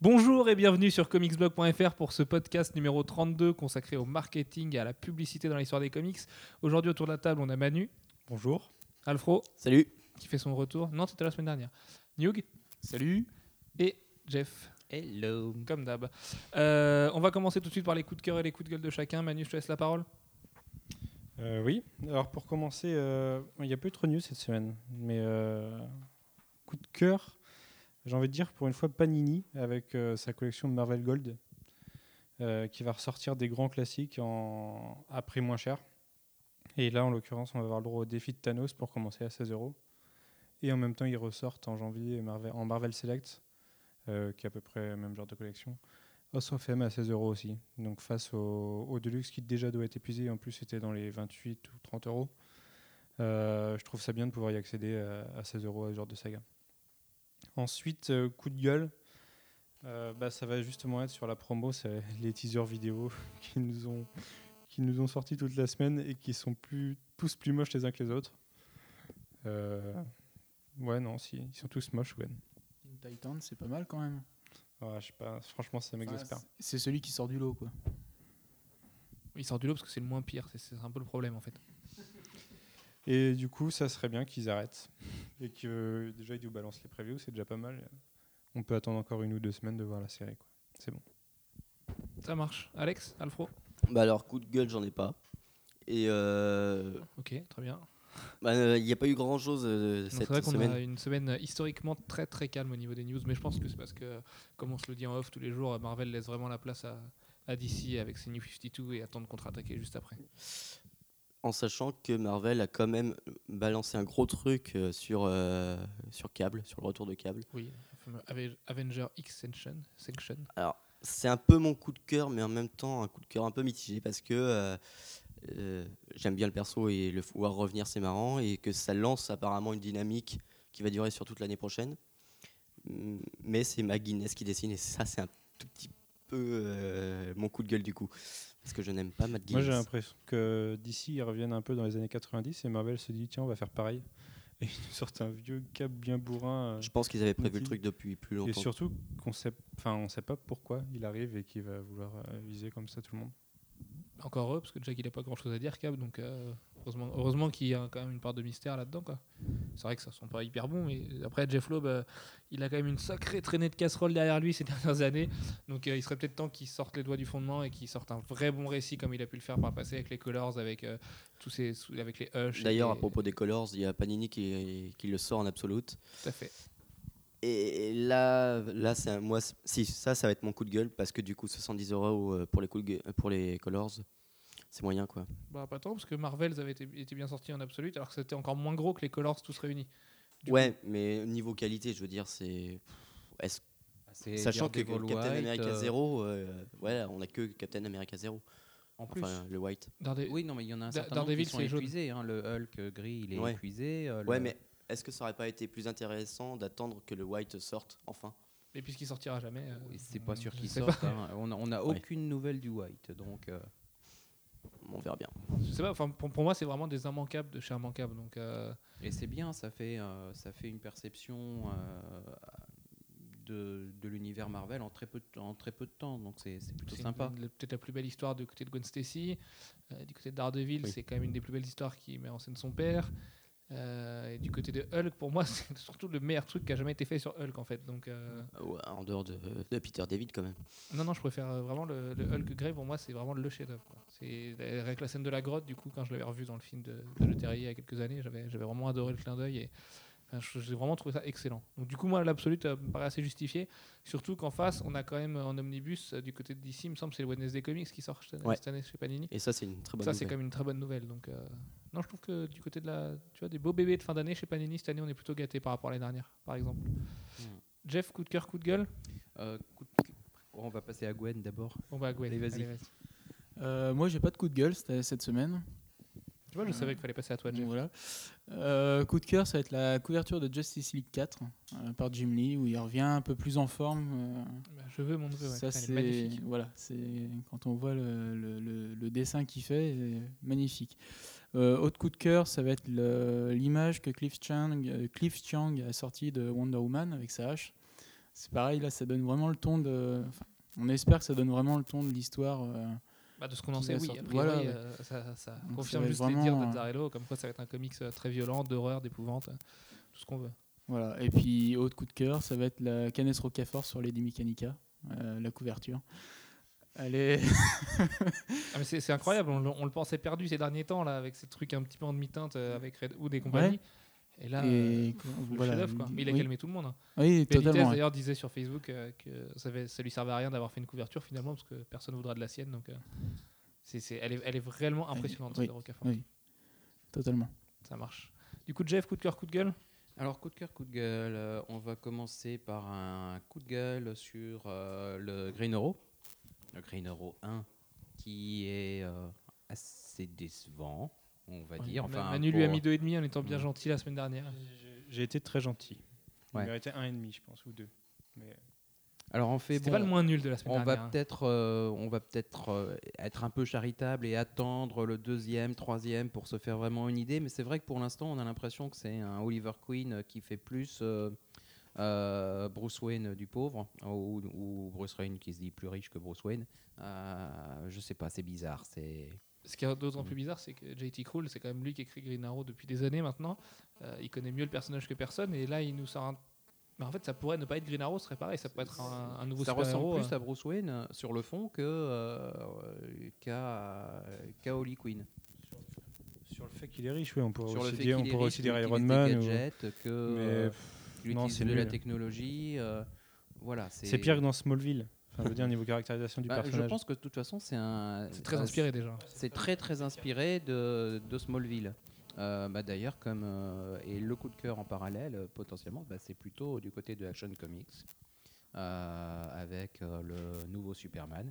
Bonjour et bienvenue sur comicsblog.fr pour ce podcast numéro 32 consacré au marketing et à la publicité dans l'histoire des comics. Aujourd'hui autour de la table on a Manu. Bonjour. Alfro. Salut. Qui fait son retour. Non, c'était la semaine dernière. Newg. Salut. Et Jeff. Hello. Comme d'hab. Euh, on va commencer tout de suite par les coups de cœur et les coups de gueule de chacun. Manu, je te laisse la parole. Euh, oui. Alors pour commencer, euh, il n'y a pas eu trop de news cette semaine, mais coup de cœur j'ai envie de dire pour une fois Panini avec euh, sa collection Marvel Gold euh, qui va ressortir des grands classiques à prix moins cher. Et là, en l'occurrence, on va avoir le droit au défi de Thanos pour commencer à 16 euros. Et en même temps, ils ressortent en janvier en Marvel Select, euh, qui est à peu près le même genre de collection. House of M à 16 euros aussi. Donc face au, Deluxe qui déjà doit être épuisé, en plus c'était dans les 28 ou 30 euros. je trouve ça bien de pouvoir y accéder à, à 16 euros à ce genre de saga. Ensuite, euh, coup de gueule. Euh, bah, ça va justement être sur la promo, c'est les teasers vidéo qui nous ont qui nous ont sorti toute la semaine et qui sont plus tous plus moches les uns que les autres. Euh, ouais non, si ils sont tous moches, ouais. Titan, c'est pas mal quand même. je sais pas, franchement ça m'exaspère. c'est celui qui sort du lot quoi. Il sort du lot parce que c'est le moins pire, c'est un peu le problème en fait. Et du coup, ça serait bien qu'ils arrêtent. Et que déjà, ils nous balancent les previews, c'est déjà pas mal. On peut attendre encore une ou deux semaines de voir la série. C'est bon. Ça marche. Alex, Alfro Bah alors, coup de gueule, j'en ai pas. Et euh... Ok, très bien. Bah, il bah, n'y a pas eu grand chose euh, cette semaine. C'est vrai qu'on a une semaine historiquement très très calme au niveau des news, mais je pense que c'est parce que, comme on se le dit en off tous les jours, Marvel laisse vraiment la place à, à DC avec ses New 52 et attend de contre-attaquer juste après en sachant que Marvel a quand même balancé un gros truc euh, sur, euh, sur câble, sur le retour de câble. Oui, Avenger Extension. Section. Alors, c'est un peu mon coup de cœur, mais en même temps un coup de cœur un peu mitigé parce que euh, j'aime bien le perso et le pouvoir revenir, c'est marrant, et que ça lance apparemment une dynamique qui va durer sur toute l'année prochaine. Mais c'est McGuinness qui dessine, et ça, c'est un tout petit peu mon coup de gueule du coup parce que je n'aime pas Matt Moi j'ai l'impression que d'ici ils reviennent un peu dans les années 90 et Marvel se dit tiens on va faire pareil. Et ils nous sortent un vieux cap bien bourrin. Euh, je pense qu'ils avaient prévu le truc depuis plus longtemps. Et surtout qu'on sait, enfin on sait pas pourquoi il arrive et qu'il va vouloir euh, viser comme ça tout le monde. Encore heureux parce que Jack il n'a pas grand chose à dire Cap donc euh, heureusement, heureusement qu'il y a quand même une part de mystère là-dedans quoi c'est vrai que ça sent pas hyper bon, mais après Jeff Loeb, euh, il a quand même une sacrée traînée de casserole derrière lui ces dernières années. Donc euh, il serait peut-être temps qu'il sorte les doigts du fondement et qu'il sorte un vrai bon récit comme il a pu le faire par le passé avec les Colors, avec euh, tous ces, avec les Hush. D'ailleurs, à propos des Colors, il y a Panini qui, qui le sort en absolute. Tout à fait. Et là, là c'est moi, si ça, ça va être mon coup de gueule parce que du coup, 70 euros pour les, pour les Colors c'est moyen quoi. Bah pas tant parce que Marvels avait été, bien sorti en absolu alors que c'était encore moins gros que les Colors tous réunis. ouais, mais niveau qualité, je veux dire, c'est. Ah, sachant que Captain America 0, euh, euh, ouais, on a que Captain America 0. En plus, le white. Oui, non, mais il y en a un certain nombre qui sont épuisés. Hein, le Hulk gris, il est épuisé. Euh, ouais, mais est-ce que ça aurait pas été plus intéressant d'attendre que le white sorte enfin? Et puisqu'il sortira jamais. c'est pas sûr qu'il sorte. Hein. On n'a aucune nouvelle du white, donc on verra bien. Je sais pas, pour, pour, moi, c'est vraiment des immanquables de chez immanquables. Donc, euh, Et c'est bien, ça fait, euh, ça fait une perception euh, de, de l'univers Marvel en très, peu de, en très peu de temps. Donc c'est plutôt sympa. Peut-être la plus belle histoire du côté de Gwen Stacy. du côté de Daredevil, c'est quand même une des plus belles histoires qui met en scène son père. Euh, et du côté de Hulk, pour moi, c'est surtout le meilleur truc qui a jamais été fait sur Hulk en fait. Donc, euh, en dehors de, Peter David quand même. Non, non, je préfère euh, vraiment le, Hulk Grey. Pour moi, c'est vraiment le chef-d'œuvre. C'est avec la scène de la grotte. Du coup, quand je l'avais revu dans le film de, de Le Terrier il y a quelques années, j'avais vraiment adoré le clin d'œil et j'ai vraiment trouvé ça excellent. Donc du coup, moi, l'absolu me paraît assez justifié. Surtout qu'en face, on a quand même en omnibus du côté de DC, il me semble, c'est le Wednesday Comics qui sort cette année chez Panini. Et ça, c'est une très bonne. Ça, c'est quand même une très bonne nouvelle. Donc non, je trouve que du côté de la, tu vois, des beaux bébés de fin d'année chez Panini cette année, on est plutôt gâté par rapport à l'année dernière, par exemple. Hmm. Jeff, coup de cœur, coup de gueule? Euh, on va passer à Gwen d'abord. On va à Gwen. vas-y. Euh, moi, j'ai pas de coup de gueule cette semaine. Tu vois, je savais qu'il fallait passer à toi, Jeff. Voilà. Euh, coup de cœur, ça va être la couverture de Justice League 4 euh, par Jim Lee, où il revient un peu plus en forme. Bah, je veux mon neveu, ça c'est magnifique. Voilà, c'est quand on voit le, le, le dessin qu'il fait, magnifique. Euh, autre coup de cœur, ça va être l'image que Cliff Chang, euh, Cliff Chang a sortie de Wonder Woman avec sa hache. c'est pareil, là, ça donne vraiment le ton de. on espère que ça donne vraiment le ton de l'histoire. Euh, Bah, de ce qu'on en sait, oui. sortir. A priori, Voilà, ouais. euh, ça, confirme juste les dires vraiment, d'Azzarello, comme quoi ça va être un comics euh, très violent, d'horreur, d'épouvante, euh, tout ce qu'on veut. Voilà. Et puis, autre coup de cœur, ça va être la Canes Rocafort sur Lady Mechanica, euh, la couverture. Elle est. Ah, c'est incroyable, on, le- on le pensait perdu ces derniers temps, là, avec ces trucs un petit peu en demi-teinte euh, avec Redwood et compagnie. Et là, euh, et le voilà. chef-d'œuvre, quoi. Mais il a oui. calmé tout le monde. hein. Oui, Benitez totalement. ouais. d'ailleurs disait sur Facebook euh, que ça, avait- ça lui servait à rien d'avoir fait une couverture finalement parce que personne ne voudra de la sienne. Donc, euh, c'est c'est- elle, est, elle est vraiment impressionnante, oui. Oui, totalement. Ça marche. Du coup, Jeff, coup de cœur, coup de gueule? Alors, coup de cœur, coup de gueule, euh, on va commencer par un coup de gueule sur euh, le Green Euro. Le Green Euro 1, qui est euh, assez décevant, on va dire. Enfin, Manu lui a mis deux et demi en étant bien Ouais. gentil la semaine dernière. J'ai- été très gentil. Il méritait un et demi, je pense, ou deux. Mais Alors, en fait, bon, pas le moins nul de la semaine on va dernière. hein. peut-être euh, on va peut-être euh, être un peu charitable et attendre le deuxième, troisième pour se faire vraiment une idée. Mais c'est vrai que pour l'instant, on a l'impression que c'est un Oliver Queen euh, qui fait plus euh, euh, Bruce Wayne du pauvre ou, ou Bruce Wayne qui se dit plus riche que Bruce Wayne. Euh, je sais pas, c'est bizarre. C'est Ce qui est d'autant Mm. plus bizarre, c'est que JT Krul, c'est quand même lui qui écrit Green Arrow depuis des années maintenant. Euh, il connaît mieux le personnage que personne, et là, il nous sort un. Mais en fait, ça pourrait ne pas être Green Arrow, ce serait pareil, ça pourrait être un, un nouveau ça ressemble plus euh. à Bruce Wayne euh, sur le fond que euh, qu'à qu'à Holly Quinn. sur le fait qu'il est riche, oui, on pourrait Sur aussi dire, on riche, aussi qu'il dire Iron des Man. ou- gadgets, que Mais pff, non, utilise c'est de la technologie. euh, voilà, C'est pire que dans Smallville. Enfin, je veux dire, niveau caractérisation du Bah, je personnage. pense que de toute façon, c'est un. C'est très bah, inspiré déjà. C'est très très inspiré de, de Smallville. Euh, bah, D'ailleurs, comme euh, et le coup de cœur en parallèle, euh, potentiellement, bah, c'est plutôt du côté de Action Comics euh, avec euh, le nouveau Superman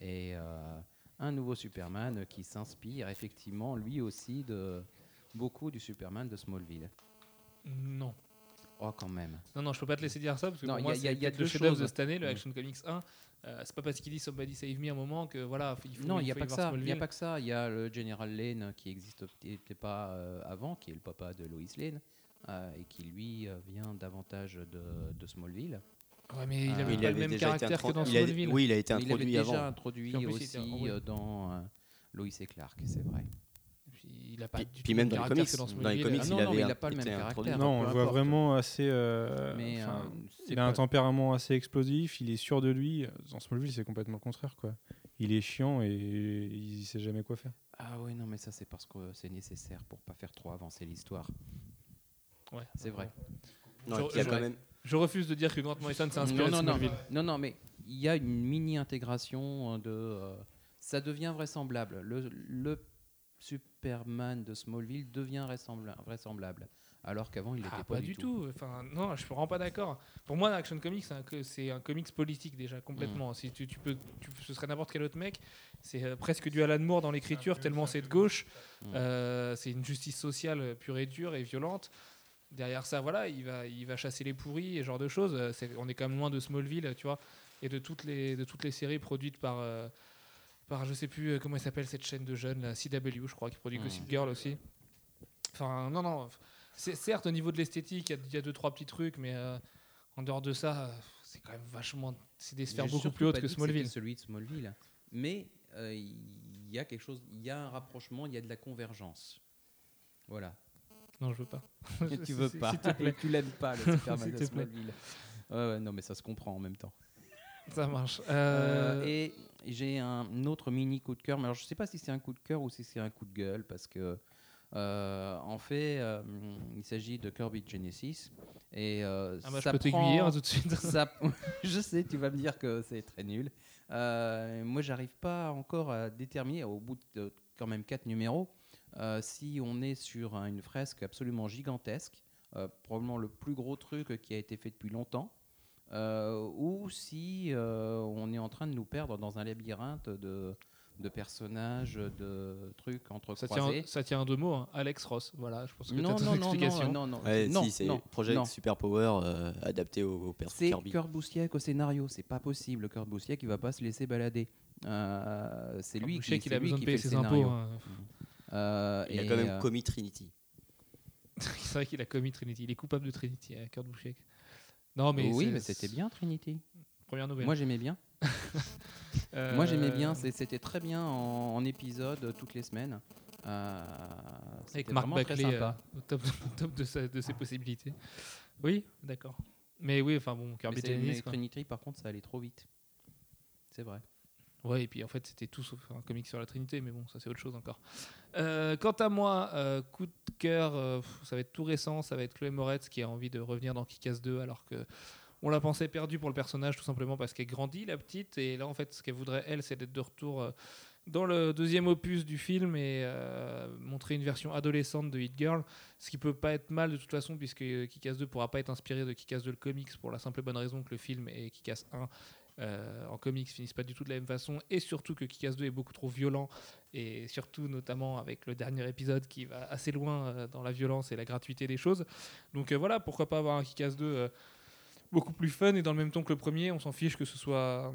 et euh, un nouveau Superman qui s'inspire effectivement lui aussi de beaucoup du Superman de Smallville. Non. Oh, quand même. Non, non, je peux pas te laisser dire ça parce que Non, pour y moi, a- y a- y deux de choses. cette année, le Mm. Action Comics 1. Euh, c'est pas parce qu'il dit Somebody Save Me à un moment que voilà, il faut Non, il il n'y a pas que ça. Il n'y a pas que ça. Il y a le General Lane qui existe n'était pas euh, avant, qui est le papa de Lois Lane, euh, et qui lui euh, vient davantage de, de Smallville. Ouais, mais il avait pas il le avait même caractère que introduit. dans il a- Smallville. Oui, il a été il avait introduit déjà avant. introduit il aussi euh, dans euh, Lois et Clark, c'est vrai. Il a pas Puis- du puis tout même dans les caractère que comics, dans dans les comics, Ah il non, non, avait mais il n'a pas le même introduit. caractère. Non, on le voit vraiment assez. euh, Mais euh, il a un tempérament assez explosif, il est sûr de lui. Dans Smallville, c'est complètement le contraire. Quoi. Il est chiant et il sait jamais quoi faire. Ah oui, non, mais ça c'est parce que c'est nécessaire pour pas faire trop avancer l'histoire. Ouais. C'est vrai. Non, Je- et puis il y a je- quand même. Je refuse de dire que Grant Morrison s'est inspiré non, de non, Smallville. non, non, mais il y a une mini intégration de. euh, ça devient vraisemblable. Le, le Superman de Smallville devient vraisembla- vraisemblable, alors qu'avant il n'était Ah, pas, pas du tout. Enfin, non, je suis vraiment pas d'accord. Pour moi, Action Comics, c'est un, comics politique déjà complètement. Mm. Si tu, tu peux, tu- ce serait n'importe quel autre mec. C'est euh, presque du Alan Moore dans l'écriture tellement c'est de gauche. Mm. Euh, c'est une justice sociale euh, pure et dure et violente. Derrière ça, voilà, il va, il va chasser les pourris et ce genre de choses. On est quand même loin de Smallville, tu vois, et de toutes les, de toutes les séries produites par, euh, par je sais plus euh, comment elle s'appelle cette chaîne de jeunes, la CW, je crois, qui produit Mm. Gossip Girl aussi. Enfin, non, non. C'est certes au niveau de l'esthétique, il y a- il y, a deux trois petits trucs, mais euh, en dehors de ça, euh, c'est quand même vachement, c'est des sphères beaucoup plus hautes que Smallville. celui de Smallville, mais euh, il y a quelque chose, il y a un rapprochement, il y a de la convergence. Voilà. Non, je veux pas. tu veux pas, s'il te plaît. tu l'aimes pas le Superman de. Smallville. Ouais, ouais, non, mais ça se comprend en même temps. Ça marche. Euh, et j'ai un autre mini coup de cœur, mais alors je sais pas si c'est un coup de cœur ou si c'est un coup de gueule, parce que euh, en fait, euh, il s'agit de Kirby Genesis. Et euh, ah bah, je ça peux prend- t'aiguiller hein, tout de suite. ça- je sais, tu vas me dire que c'est très nul. Moi, j'arrive pas encore à déterminer, au bout de quand même quatre numéros, si on est sur un- une fresque absolument gigantesque, probablement le plus gros truc qui a été fait depuis longtemps, ou si euh, on est en train de nous perdre dans un labyrinthe de, de personnages, de trucs Ça entrecroisés. tient, ça tient en deux mots, hein. Alex Ross. Voilà, je pense que Non, non, non, explication. non, non, non, Ouais, non, si, c'est non. Super Power euh, adapté au, au perso C'est Kirby. Kurt Busiek au scénario, c'est pas possible. Kurt Busiek, il va pas se laisser balader. Euh, c'est lui qui, qu'il a besoin de payer ses impôts. hein. Euh, Il a et, quand même euh, commis Trinity. c'est vrai qu'il a commis Trinity. Il est coupable de Trinity, euh, Kurt Busiek. Non, mais oui, mais c'était bien Trinity. Première nouvelle. Moi j'aimais bien. Euh, Moi j'aimais bien. C'était très bien en, en épisode toutes les semaines. Euh, avec Marc euh, au top, de, sa- de ses possibilités. Oui, d'accord. Mais oui, enfin bon, Kirby Tennis. Trinity par contre ça allait trop vite. C'est vrai. Ouais, et puis en fait, c'était tout sauf un comic sur la Trinité, mais bon, ça c'est autre chose encore. Euh, quant à moi, euh, coup de cœur, euh, ça va être tout récent, ça va être Chloé Moretz qui a envie de revenir dans Kick-Ass 2 alors que on la pensait perdue pour le personnage tout simplement parce qu'elle grandit la petite et là en fait ce qu'elle voudrait elle c'est d'être de retour dans le deuxième opus du film et montrer une version adolescente de Hit Girl, ce qui peut pas être mal de toute façon puisque Kick-Ass 2 pourra pas être inspiré de Kick-Ass 2 le comics pour la simple et bonne raison que le film et Kick-Ass 1 euh, en comics finissent pas du tout de la même façon et surtout que Kick-Ass 2 est beaucoup trop violent et surtout notamment avec le dernier épisode qui va assez loin euh, dans la violence et la gratuité des choses. Donc euh, voilà, pourquoi pas avoir un Kick-Ass 2 euh, beaucoup plus fun et dans le même ton que le premier, on s'en fiche que ce soit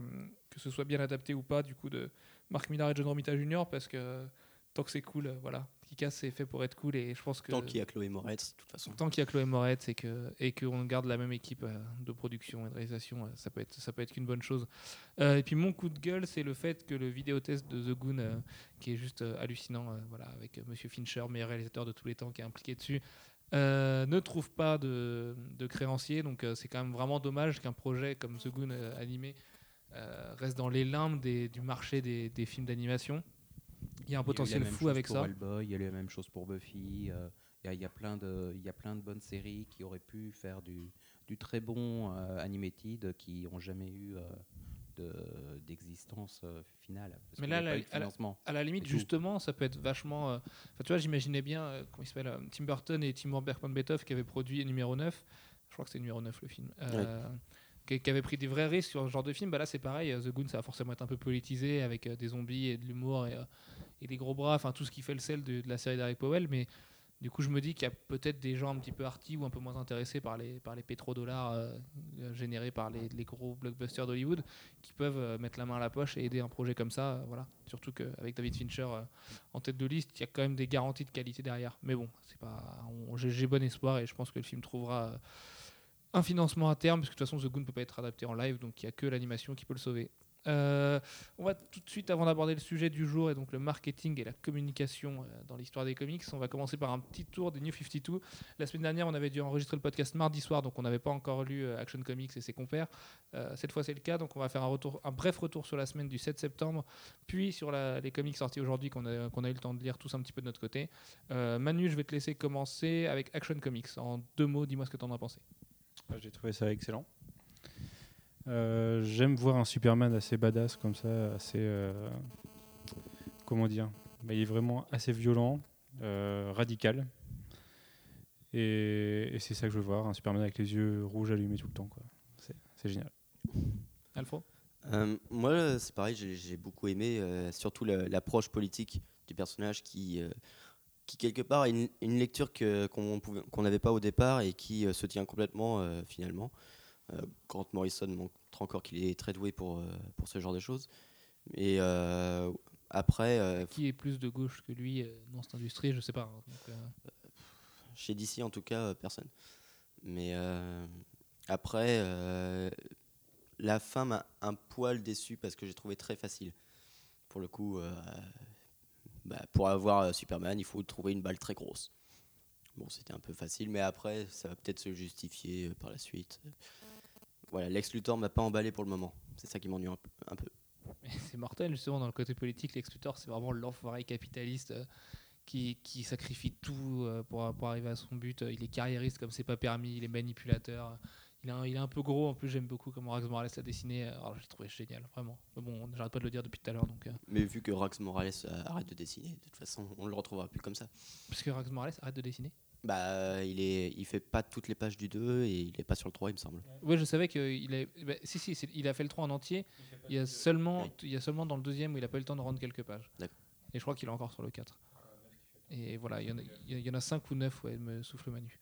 que ce soit bien adapté ou pas du coup de Mark Millar et John Romita Jr. parce que tant que c'est cool, euh, c'est fait pour être cool et je pense que Tant qu'il y a Chloé Moretz, de toute façon. Tant qu'il y a Chloé Moretz et que et qu'on garde la même équipe euh, de production et de réalisation, euh, ça peut être ça peut être qu'une bonne chose. Euh, et puis mon coup de gueule, c'est le fait que le vidéotest de The Goon, euh, qui est juste hallucinant, euh, voilà, avec Monsieur Fincher, meilleur réalisateur de tous les temps, qui est impliqué dessus, euh, ne trouve pas de, de créancier. Donc euh, c'est quand même vraiment dommage qu'un projet comme The Goon euh, animé reste dans les limbes des- du marché des, des films d'animation. Il y a un potentiel fou avec ça. Il y a eu la même chose pour Buffy. euh, Il y, a- il y a plein de, il y a plein de bonnes séries qui auraient pu faire du, du très bon euh, animated, qui n'ont jamais eu euh, de- d'existence euh, finale. Parce Mais là, n'y a la- pas eu de à la- financement. à la limite, justement, ça peut être vachement. euh, Enfin, tu vois, j'imaginais bien, euh, comment il s'appelle, euh, Tim Burton et Timur Bergman-Betov qui avaient produit numéro 9. Je crois que c'est numéro 9 le film. euh, qui, qui avaient pris des vrais risques sur ce genre de film. Bah là, c'est pareil. The Goon, ça va forcément être un peu politisé avec euh, des zombies et de l'humour et, euh, et des gros bras. Enfin, tout ce qui fait le sel de, la série d'Eric Powell. Mais du coup, je me dis qu'il y a peut-être des gens un petit peu arty ou un peu moins intéressés par les, par les pétrodollars euh, euh, générés par les, les gros blockbusters d'Hollywood qui peuvent euh, mettre la main à la poche et aider un projet comme ça. voilà. Surtout qu'avec David Fincher en tête de liste, il y a quand même des garanties de qualité derrière. Mais bon, c'est pas, j'ai bon espoir et je pense que le film trouvera un financement à terme, parce que de toute façon, The Goon ne peut pas être adapté en live, donc il n'y a que l'animation qui peut le sauver. Euh, on va tout de suite, avant d'aborder le sujet du jour et donc le marketing et la communication euh, dans l'histoire des comics, on va commencer par un petit tour des New 52. La semaine dernière, on avait dû enregistrer le podcast mardi soir, donc on n'avait pas encore lu euh, Action Comics et ses compères. Cette fois, c'est le cas, donc on va faire un, bref retour sur la semaine du 7 septembre, puis sur les comics sortis aujourd'hui qu'on a, eu le temps de lire tous un petit peu de notre côté. Manu, je vais te laisser commencer avec Action Comics. En deux mots, dis-moi ce que tu en as pensé. Ah, J'ai trouvé ça excellent. Euh, J'aime voir un Superman assez badass comme ça, assez. euh, comment dire Bah, Il est vraiment assez violent, euh, radical. Et, et c'est ça que je veux voir, un Superman avec les yeux rouges allumés tout le temps. quoi. C'est génial. Alfro? Euh, moi, c'est pareil, j'ai beaucoup aimé, euh, surtout la- l'approche politique du personnage qui, euh, qui quelque part, est une, une lecture qu'on n'avait pas au départ et qui euh, se tient complètement euh, finalement. Euh, Grant Morrison montre encore qu'il est très doué pour, euh, pour ce genre de choses. Et euh, après, Qui est plus de gauche que lui dans cette industrie Je sais pas. hein. Donc, Chez DC, en tout cas, personne. Mais après, la fin m'a un poil déçu parce que j'ai trouvé très facile. Pour le coup, euh, bah, pour avoir Superman, il faut trouver une balle très grosse. Bon, c'était un peu facile, mais après, ça va peut-être se justifier par la suite. Voilà, Lex Luthor m'a pas emballé pour le moment. C'est ça qui m'ennuie un peu. un peu. mais c'est mortel, justement, dans le côté politique. Lex Luthor, c'est vraiment l'enfoiré capitaliste euh, qui, qui sacrifie tout euh, pour, pour arriver à son but. Il est carriériste comme c'est pas permis, il est manipulateur. Il est, un, il est un peu gros, en plus j'aime beaucoup comment Rax Morales l'a dessiné. Alors j'ai trouvé génial, vraiment. Mais bon, j'arrête pas de le dire depuis tout à l'heure. Donc, euh, Mais vu que Rax Morales arrête de dessiner, de toute façon, on le retrouvera plus comme ça. Parce que Rax Morales arrête de dessiner? Bah, il est, il fait pas toutes les pages du 2 et il est pas sur le 3, il me semble. Ouais, je savais qu'il a. bah, si, si, il a fait le 3 en entier. Il y, a seulement, Oui. il y a seulement dans le deuxième où il a pas eu le temps de rendre quelques pages. D'accord. Et je crois qu'il est encore sur le 4. Et voilà, il y en a, il y en a 5 ou 9, ouais, me souffle Manu.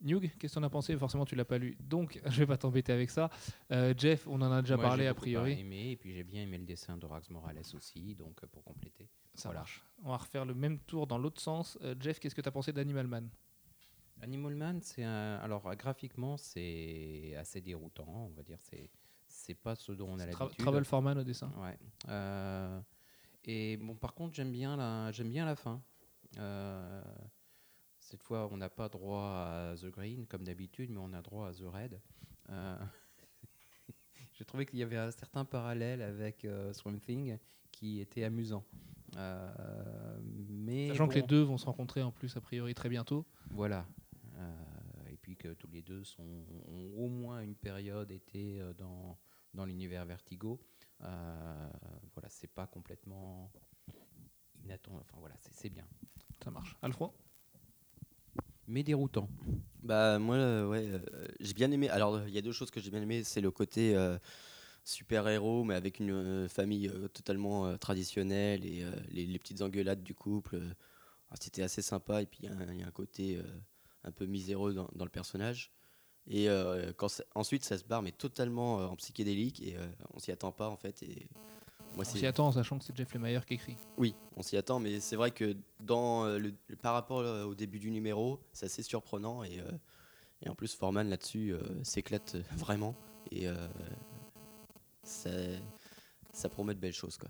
Newg, qu'est-ce que t'en as pensé? Forcément, tu l'as pas lu. Donc, je vais pas t'embêter avec ça. Euh, Jeff, on en a déjà Moi, parlé j'ai a priori. aimé, et puis j'ai bien aimé le dessin de Rax Morales aussi, donc euh, pour compléter. Ça Voilà. marche. On va refaire le même tour dans l'autre sens. Euh, Jeff, qu'est-ce que tu as pensé d'Animal Man? Animal Man, c'est un. Alors, graphiquement, c'est assez déroutant, on va dire. C'est c'est pas ce dont on a l'habitude. Travel Foreman au dessin. Ouais. Euh, et bon, par contre, j'aime bien la, j'aime bien la fin. Euh, cette fois, on n'a pas droit à The Green comme d'habitude, mais on a droit à The Red. Euh, J'ai trouvé qu'il y avait un certain parallèle avec Swamp Thing qui était amusant. Euh, mais Sachant que les deux vont se rencontrer en plus, a priori, très bientôt. Voilà. Euh, et puis que tous les deux sont, ont au moins une période été euh, dans, dans l'univers Vertigo. Euh, voilà, c'est pas complètement inattendu. Enfin voilà, c'est c'est bien. Ça marche. Alfro? Mais déroutant. Bah moi euh, ouais, euh, j'ai bien aimé. Alors il y a deux choses que j'ai bien aimé, c'est le côté euh, super héros mais avec une euh, famille euh, totalement euh, traditionnelle et euh, les, les petites engueulades du couple. ah, C'était assez sympa et puis il y a un- il y, a un côté euh, un peu miséreux dans, dans le personnage. Et euh, quand ça- ensuite ça se barre mais totalement euh, en psychédélique et euh, on s'y attend pas en fait. Et moi On s'y attend, sachant que c'est Jeff Lemire qui écrit. oui, on s'y attend, mais c'est vrai que dans euh, le, le- par rapport au début du numéro, c'est assez surprenant et, et en plus Foreman là-dessus s'éclate vraiment et ça, ça promet de belles choses quoi.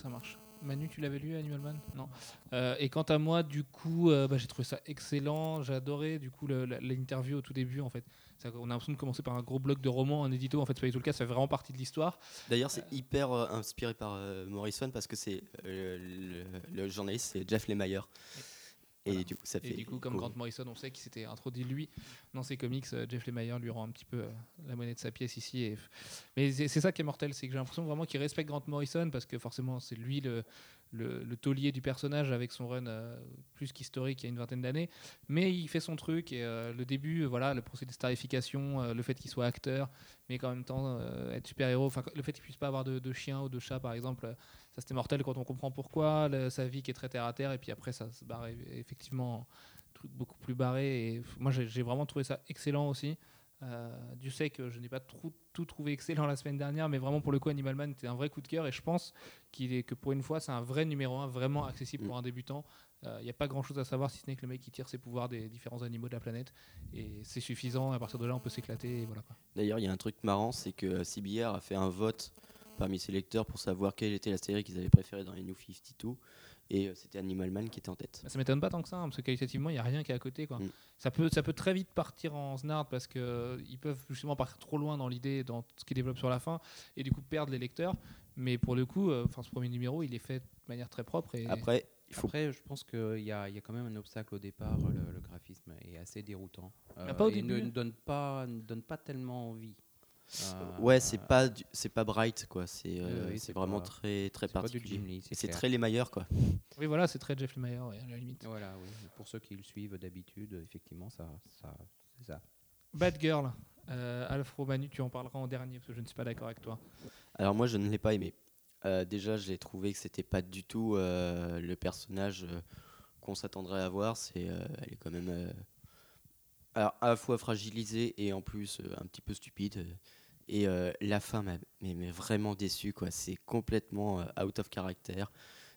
Ça marche. Manu, tu l'avais lu, Animal Man? Non. Euh, et quant à moi, du coup, euh, bah, j'ai trouvé ça excellent. J'ai adoré, du coup, l'interview au tout début, en fait. Ça- on a l'impression de commencer par un gros bloc de romans en édito. En fait, c'est pas du tout le cas. Ça fait vraiment partie de l'histoire. D'ailleurs, c'est hyper euh, inspiré par Morrison parce que c'est le, le journaliste c'est Jeff Lemire et Voilà. du coup ça Et fait du coup, comme. Grant Morrison, on sait qu'il s'était introduit lui dans ses comics. euh, Jeff Lemire lui rend un petit peu euh, la monnaie de sa pièce ici. Et... Mais c'est ça qui est mortel, c'est que j'ai l'impression vraiment qu'il respecte Grant Morrison parce que forcément, c'est lui le, le, le taulier du personnage avec son run euh, plus qu'historique il y a une vingtaine d'années. Mais il fait son truc et euh, le début, voilà, le procédé de starification, le fait qu'il soit acteur, mais qu'en même temps être super-héros, enfin, le fait qu'il puisse pas avoir de, de chien ou de chat par exemple, ça c'était mortel quand on comprend pourquoi, le- sa vie qui est très terre à terre, et puis après ça se barre eff- effectivement truc beaucoup plus barré. Et moi, j'ai vraiment trouvé ça excellent aussi. Euh, Dieu sait que je n'ai pas trou- tout trouvé excellent la semaine dernière, mais vraiment pour le coup, Animal Man était un vrai coup de cœur. Et je pense qu'il est que pour une fois, c'est un vrai numéro 1, vraiment accessible pour un débutant. Il n'y a pas grand chose à savoir si ce n'est que le mec qui tire ses pouvoirs des différents animaux de la planète. Et c'est suffisant. À partir de là, on peut s'éclater. Voilà. D'ailleurs, il y a un truc marrant, c'est que CBR a fait un vote parmi ses lecteurs pour savoir quelle était la série qu'ils avaient préférée dans les New 52 et euh, c'était Animal Man qui était en tête. Bah, ça m'étonne pas tant que ça, hein, parce que qualitativement, il n'y a rien qui est à côté. Quoi. Mm. Ça, peut, ça peut très vite partir en snard parce qu'ils peuvent justement partir trop loin dans l'idée, dans ce qu'ils développent sur la fin, et du coup perdre les lecteurs. Mais pour le coup, euh, enfin, ce premier numéro, il est fait de manière très propre. Et... Après, il faut Après, je pense qu'il y a, il y a quand même un obstacle au départ. Le, le graphisme est assez déroutant. Euh, Ah, pas au et ne donne pas, ne donne pas tellement envie. Euh, Ouais, c'est pas c'est pas bright quoi, c'est euh, Oui, c'est vraiment pas- très très particulier. C'est très les meilleurs quoi. Oui, voilà, c'est très Jeff Lemire, ouais, à la limite. Voilà, oui. Pour ceux qui le suivent d'habitude, effectivement, ça, ça, c'est ça. Bad Girl, euh, Alfro Manu, tu en parleras en dernier, parce que je ne suis pas d'accord avec toi. Alors moi je ne l'ai pas aimé. Euh, déjà j'ai trouvé que c'était pas du tout euh, le personnage qu'on s'attendrait à voir. C'est elle est quand même alors, à la fois fragilisée et en plus un petit peu stupide. Et euh, la fin m'a mais, mais vraiment déçu quoi. C'est complètement euh, out of character.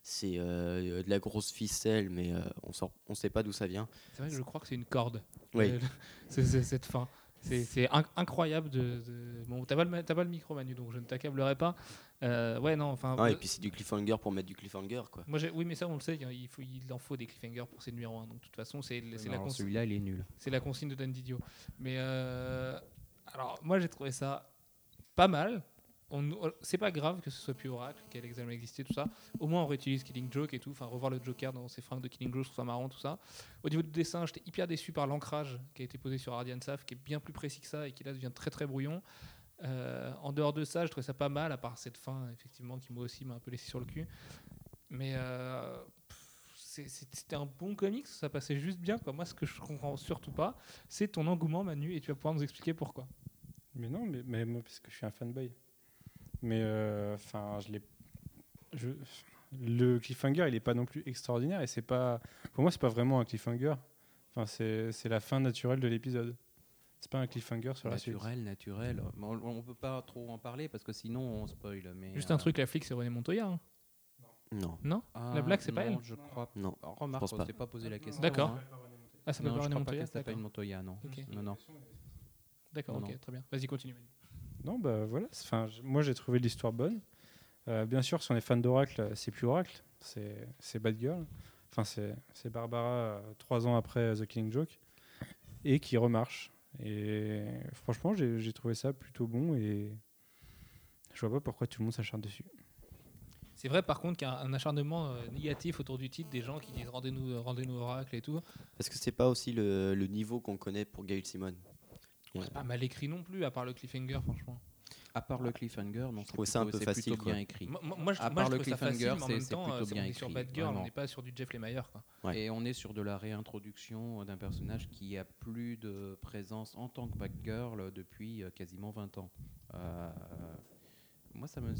C'est euh, de la grosse ficelle mais euh, on on sait pas d'où ça vient. C'est vrai que je crois que c'est une corde. Oui. Euh, cette fin. C'est c'est inc- incroyable de. de- Bon, t'as pas, le ma- t'as pas le micro, Manu, donc je ne t'accablerai pas. Euh, ouais, non, enfin. Ah, et puis c'est du cliffhanger pour mettre du cliffhanger quoi. moi, j'ai- oui, mais ça, on le sait, il, faut, il en faut des cliffhangers pour ces numéros 1. Donc, de toute façon, c'est c'est la, Alors, consigne- Celui-là, il est nul. c'est la consigne de Dan Didio. Mais euh, alors, moi, j'ai trouvé ça pas mal. On- C'est pas grave que ce soit plus Oracle, qu'elle ait jamais existé, tout ça. Au moins, on réutilise Killing Joke et tout. Enfin, revoir le Joker dans ses fringues de Killing Joke, je trouve ça marrant, tout ça. Au niveau du dessin, j'étais hyper déçu par l'ancrage qui a été posé sur Ardian Saf, qui est bien plus précis que ça et qui là devient très très brouillon. Euh, en dehors de ça, je trouvais ça pas mal, à part cette fin, effectivement, qui moi aussi m'a un peu laissé sur le cul. Mais euh, c'était un bon comics, ça passait juste bien. Moi, ce que je comprends surtout pas, c'est ton engouement, Manu, et tu vas pouvoir nous expliquer pourquoi. Mais non, mais, mais moi, parce que je suis un fanboy. Mais euh, enfin, je l'ai. Je, le cliffhanger, il est pas non plus extraordinaire et c'est pas. Pour moi, c'est pas vraiment un cliffhanger. Enfin, c'est la fin naturelle de l'épisode. C'est pas un cliffhanger sur la suite. Naturel, naturel. On, on peut pas trop en parler parce que sinon on spoil. Mais Juste euh, un truc, la flic, c'est René Montoya. hein. Non. Non ah, La blague, c'est pas non, elle Je crois. Non. Remarque, pense on pas. s'est pas posé la question. D'accord. hein. Ah, ça peut non, pas je une crois pas Montoya. Montoya, non. Ok. Non, non. D'accord, Non, ok, très bien. Vas-y, continue. Non, bah voilà. c'est- Enfin, moi, j'ai trouvé l'histoire bonne. Euh, bien sûr, si on est fan d'Oracle, euh, c'est plus Oracle, c'est c'est Bad Girl. Enfin, c'est c'est Barbara euh, trois ans après The Killing Joke et qui remarche. Et franchement, j'ai j'ai trouvé ça plutôt bon et je vois pas pourquoi tout le monde s'acharne dessus. C'est vrai, par contre, qu'il y a un acharnement euh, négatif autour du titre, des gens qui disent rendez-nous rendez Oracle et tout. Parce que c'est pas aussi le, le niveau qu'on connaît pour Gail Simon. Ouais. C'est pas mal écrit non plus, à part le cliffhanger, franchement. À part le cliffhanger, non, c'est ça un peu c'est facile, plutôt quoi. bien écrit. Moi, moi, moi, je, À moi, part je le trouve ça facile, cliffhanger, c'est- plutôt euh, c'est- bien on est sur écrit, Bad Girl, on n'est pas sur du Jeff. Quoi. Ouais. Et on est sur de la réintroduction d'un personnage qui a plus de présence en tant que Batgirl depuis euh, quasiment 20 ans. Euh, moi, ça me.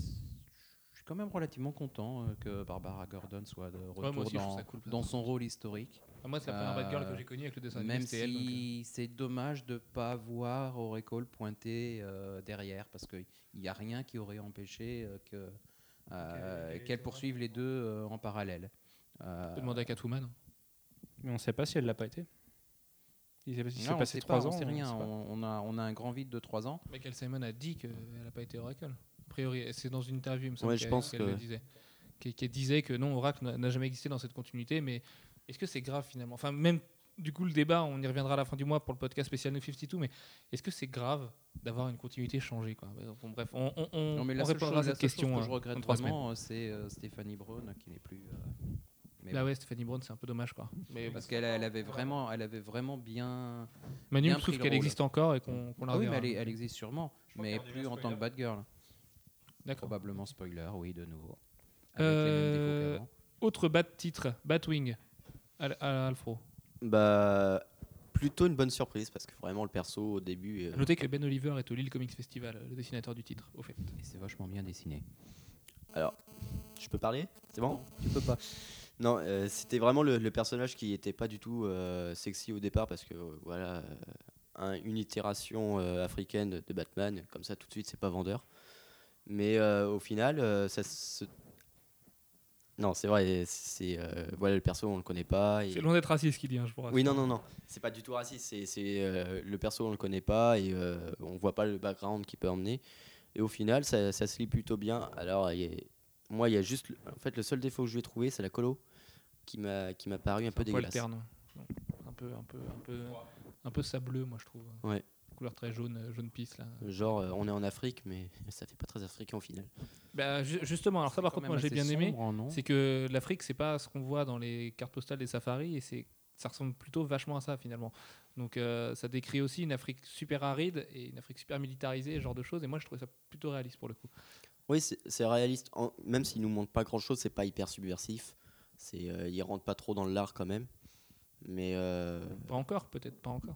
Je suis quand même relativement content euh, que Barbara Gordon soit de retour moi aussi, je trouve dans, ça cool, dans son rôle historique. Enfin, moi, c'est la première Bad Girl que Euh, j'ai connue avec le dessin animé, Même c'était elle. donc, euh, si c'est dommage de ne pas voir Oracle pointer euh, derrière, parce qu'il n'y a rien qui aurait empêché euh, que, euh, qu'elle poursuive les deux euh, en parallèle. Euh, on peut demander à Catwoman. Mais on sait pas si elle l'a pas été. Il s'est il s'est non, on passé sait trois pas, ans. on sait rien. sait pas. On, on a, on a un grand vide de 3 ans. Michael Simon a dit qu'elle n'a pas été Oracle. A priori, c'est dans une interview, il me semble, Ouais, je qu'elle- pense qu'elle que- le disait. Qui, qui disait que non, Oracle n'a- jamais existé dans cette continuité, mais est-ce que c'est grave finalement? Enfin, même du coup, le débat, on y reviendra à la fin du mois pour le podcast spécial New 52, mais est-ce que c'est grave d'avoir une continuité changée quoi? Bon, Bref, on, on, on, Non, mais on répondra à cette seule question chose que euh, je regrette vraiment, euh, c'est euh, Stéphanie Brown qui n'est plus. euh, mais Là, bon. ouais, Stéphanie Brown, c'est un peu dommage quoi. Mais Parce qu'elle elle avait vraiment, elle avait vraiment bien. Manu bien trouve le qu'elle existe encore et qu'on qu'on la Ah oui, mais elle, existe sûrement, mais plus en tant que Batgirl. D'accord. Probablement spoiler, oui, de nouveau. Avec les mêmes Euh. Autre bat titre, Batwing, Al- à Alfro. Bah, plutôt une bonne surprise parce que vraiment le perso au début. euh, Notez que Ben Oliver est au Lille Comics Festival, le dessinateur du titre, au fait. Et c'est vachement bien dessiné. Je peux parler? C'est bon? Tu peux pas. Non, euh, c'était vraiment le, le personnage qui était pas du tout euh, sexy au départ parce que euh, voilà, euh, un- une itération euh, africaine de Batman, comme ça tout de suite c'est pas vendeur. Mais euh, au final, euh, ça se. Non, c'est vrai, c'est euh, voilà le perso on le connaît pas. et- C'est loin d'être raciste qu'il dit, hein, je rassure. Oui, non, non, non, c'est pas du tout raciste. C'est euh, le perso on le connaît pas et euh, on voit pas le background qu'il peut emmener. Et au final, ça, ça se lit plutôt bien. Alors, il y a- moi, il y a juste, en fait, le seul défaut que je lui ai trouvé, c'est la colo qui m'a qui m'a paru un peu dégueulasse. Un peu, un peu, un peu, un peu sableux, moi je trouve. Ouais. Couleur très jaune, euh, jaune pisse là. Genre, euh, on est en Afrique, mais ça fait pas très africain au final. Bah, ju- justement, alors ça par contre, moi j'ai bien aimé. sombre, C'est que l'Afrique, c'est pas ce qu'on voit dans les cartes postales des safaris, et c'est ça ressemble plutôt vachement à ça finalement. Donc euh, ça décrit aussi une Afrique super aride et une Afrique super militarisée, ce genre de choses. Et moi je trouvais ça plutôt réaliste pour le coup. Oui, c'est réaliste. En- même s'il nous montre pas grand chose, c'est pas hyper subversif. C'est, euh, il rentre pas trop dans l'art quand même. Mais euh, Pas encore, peut-être pas encore.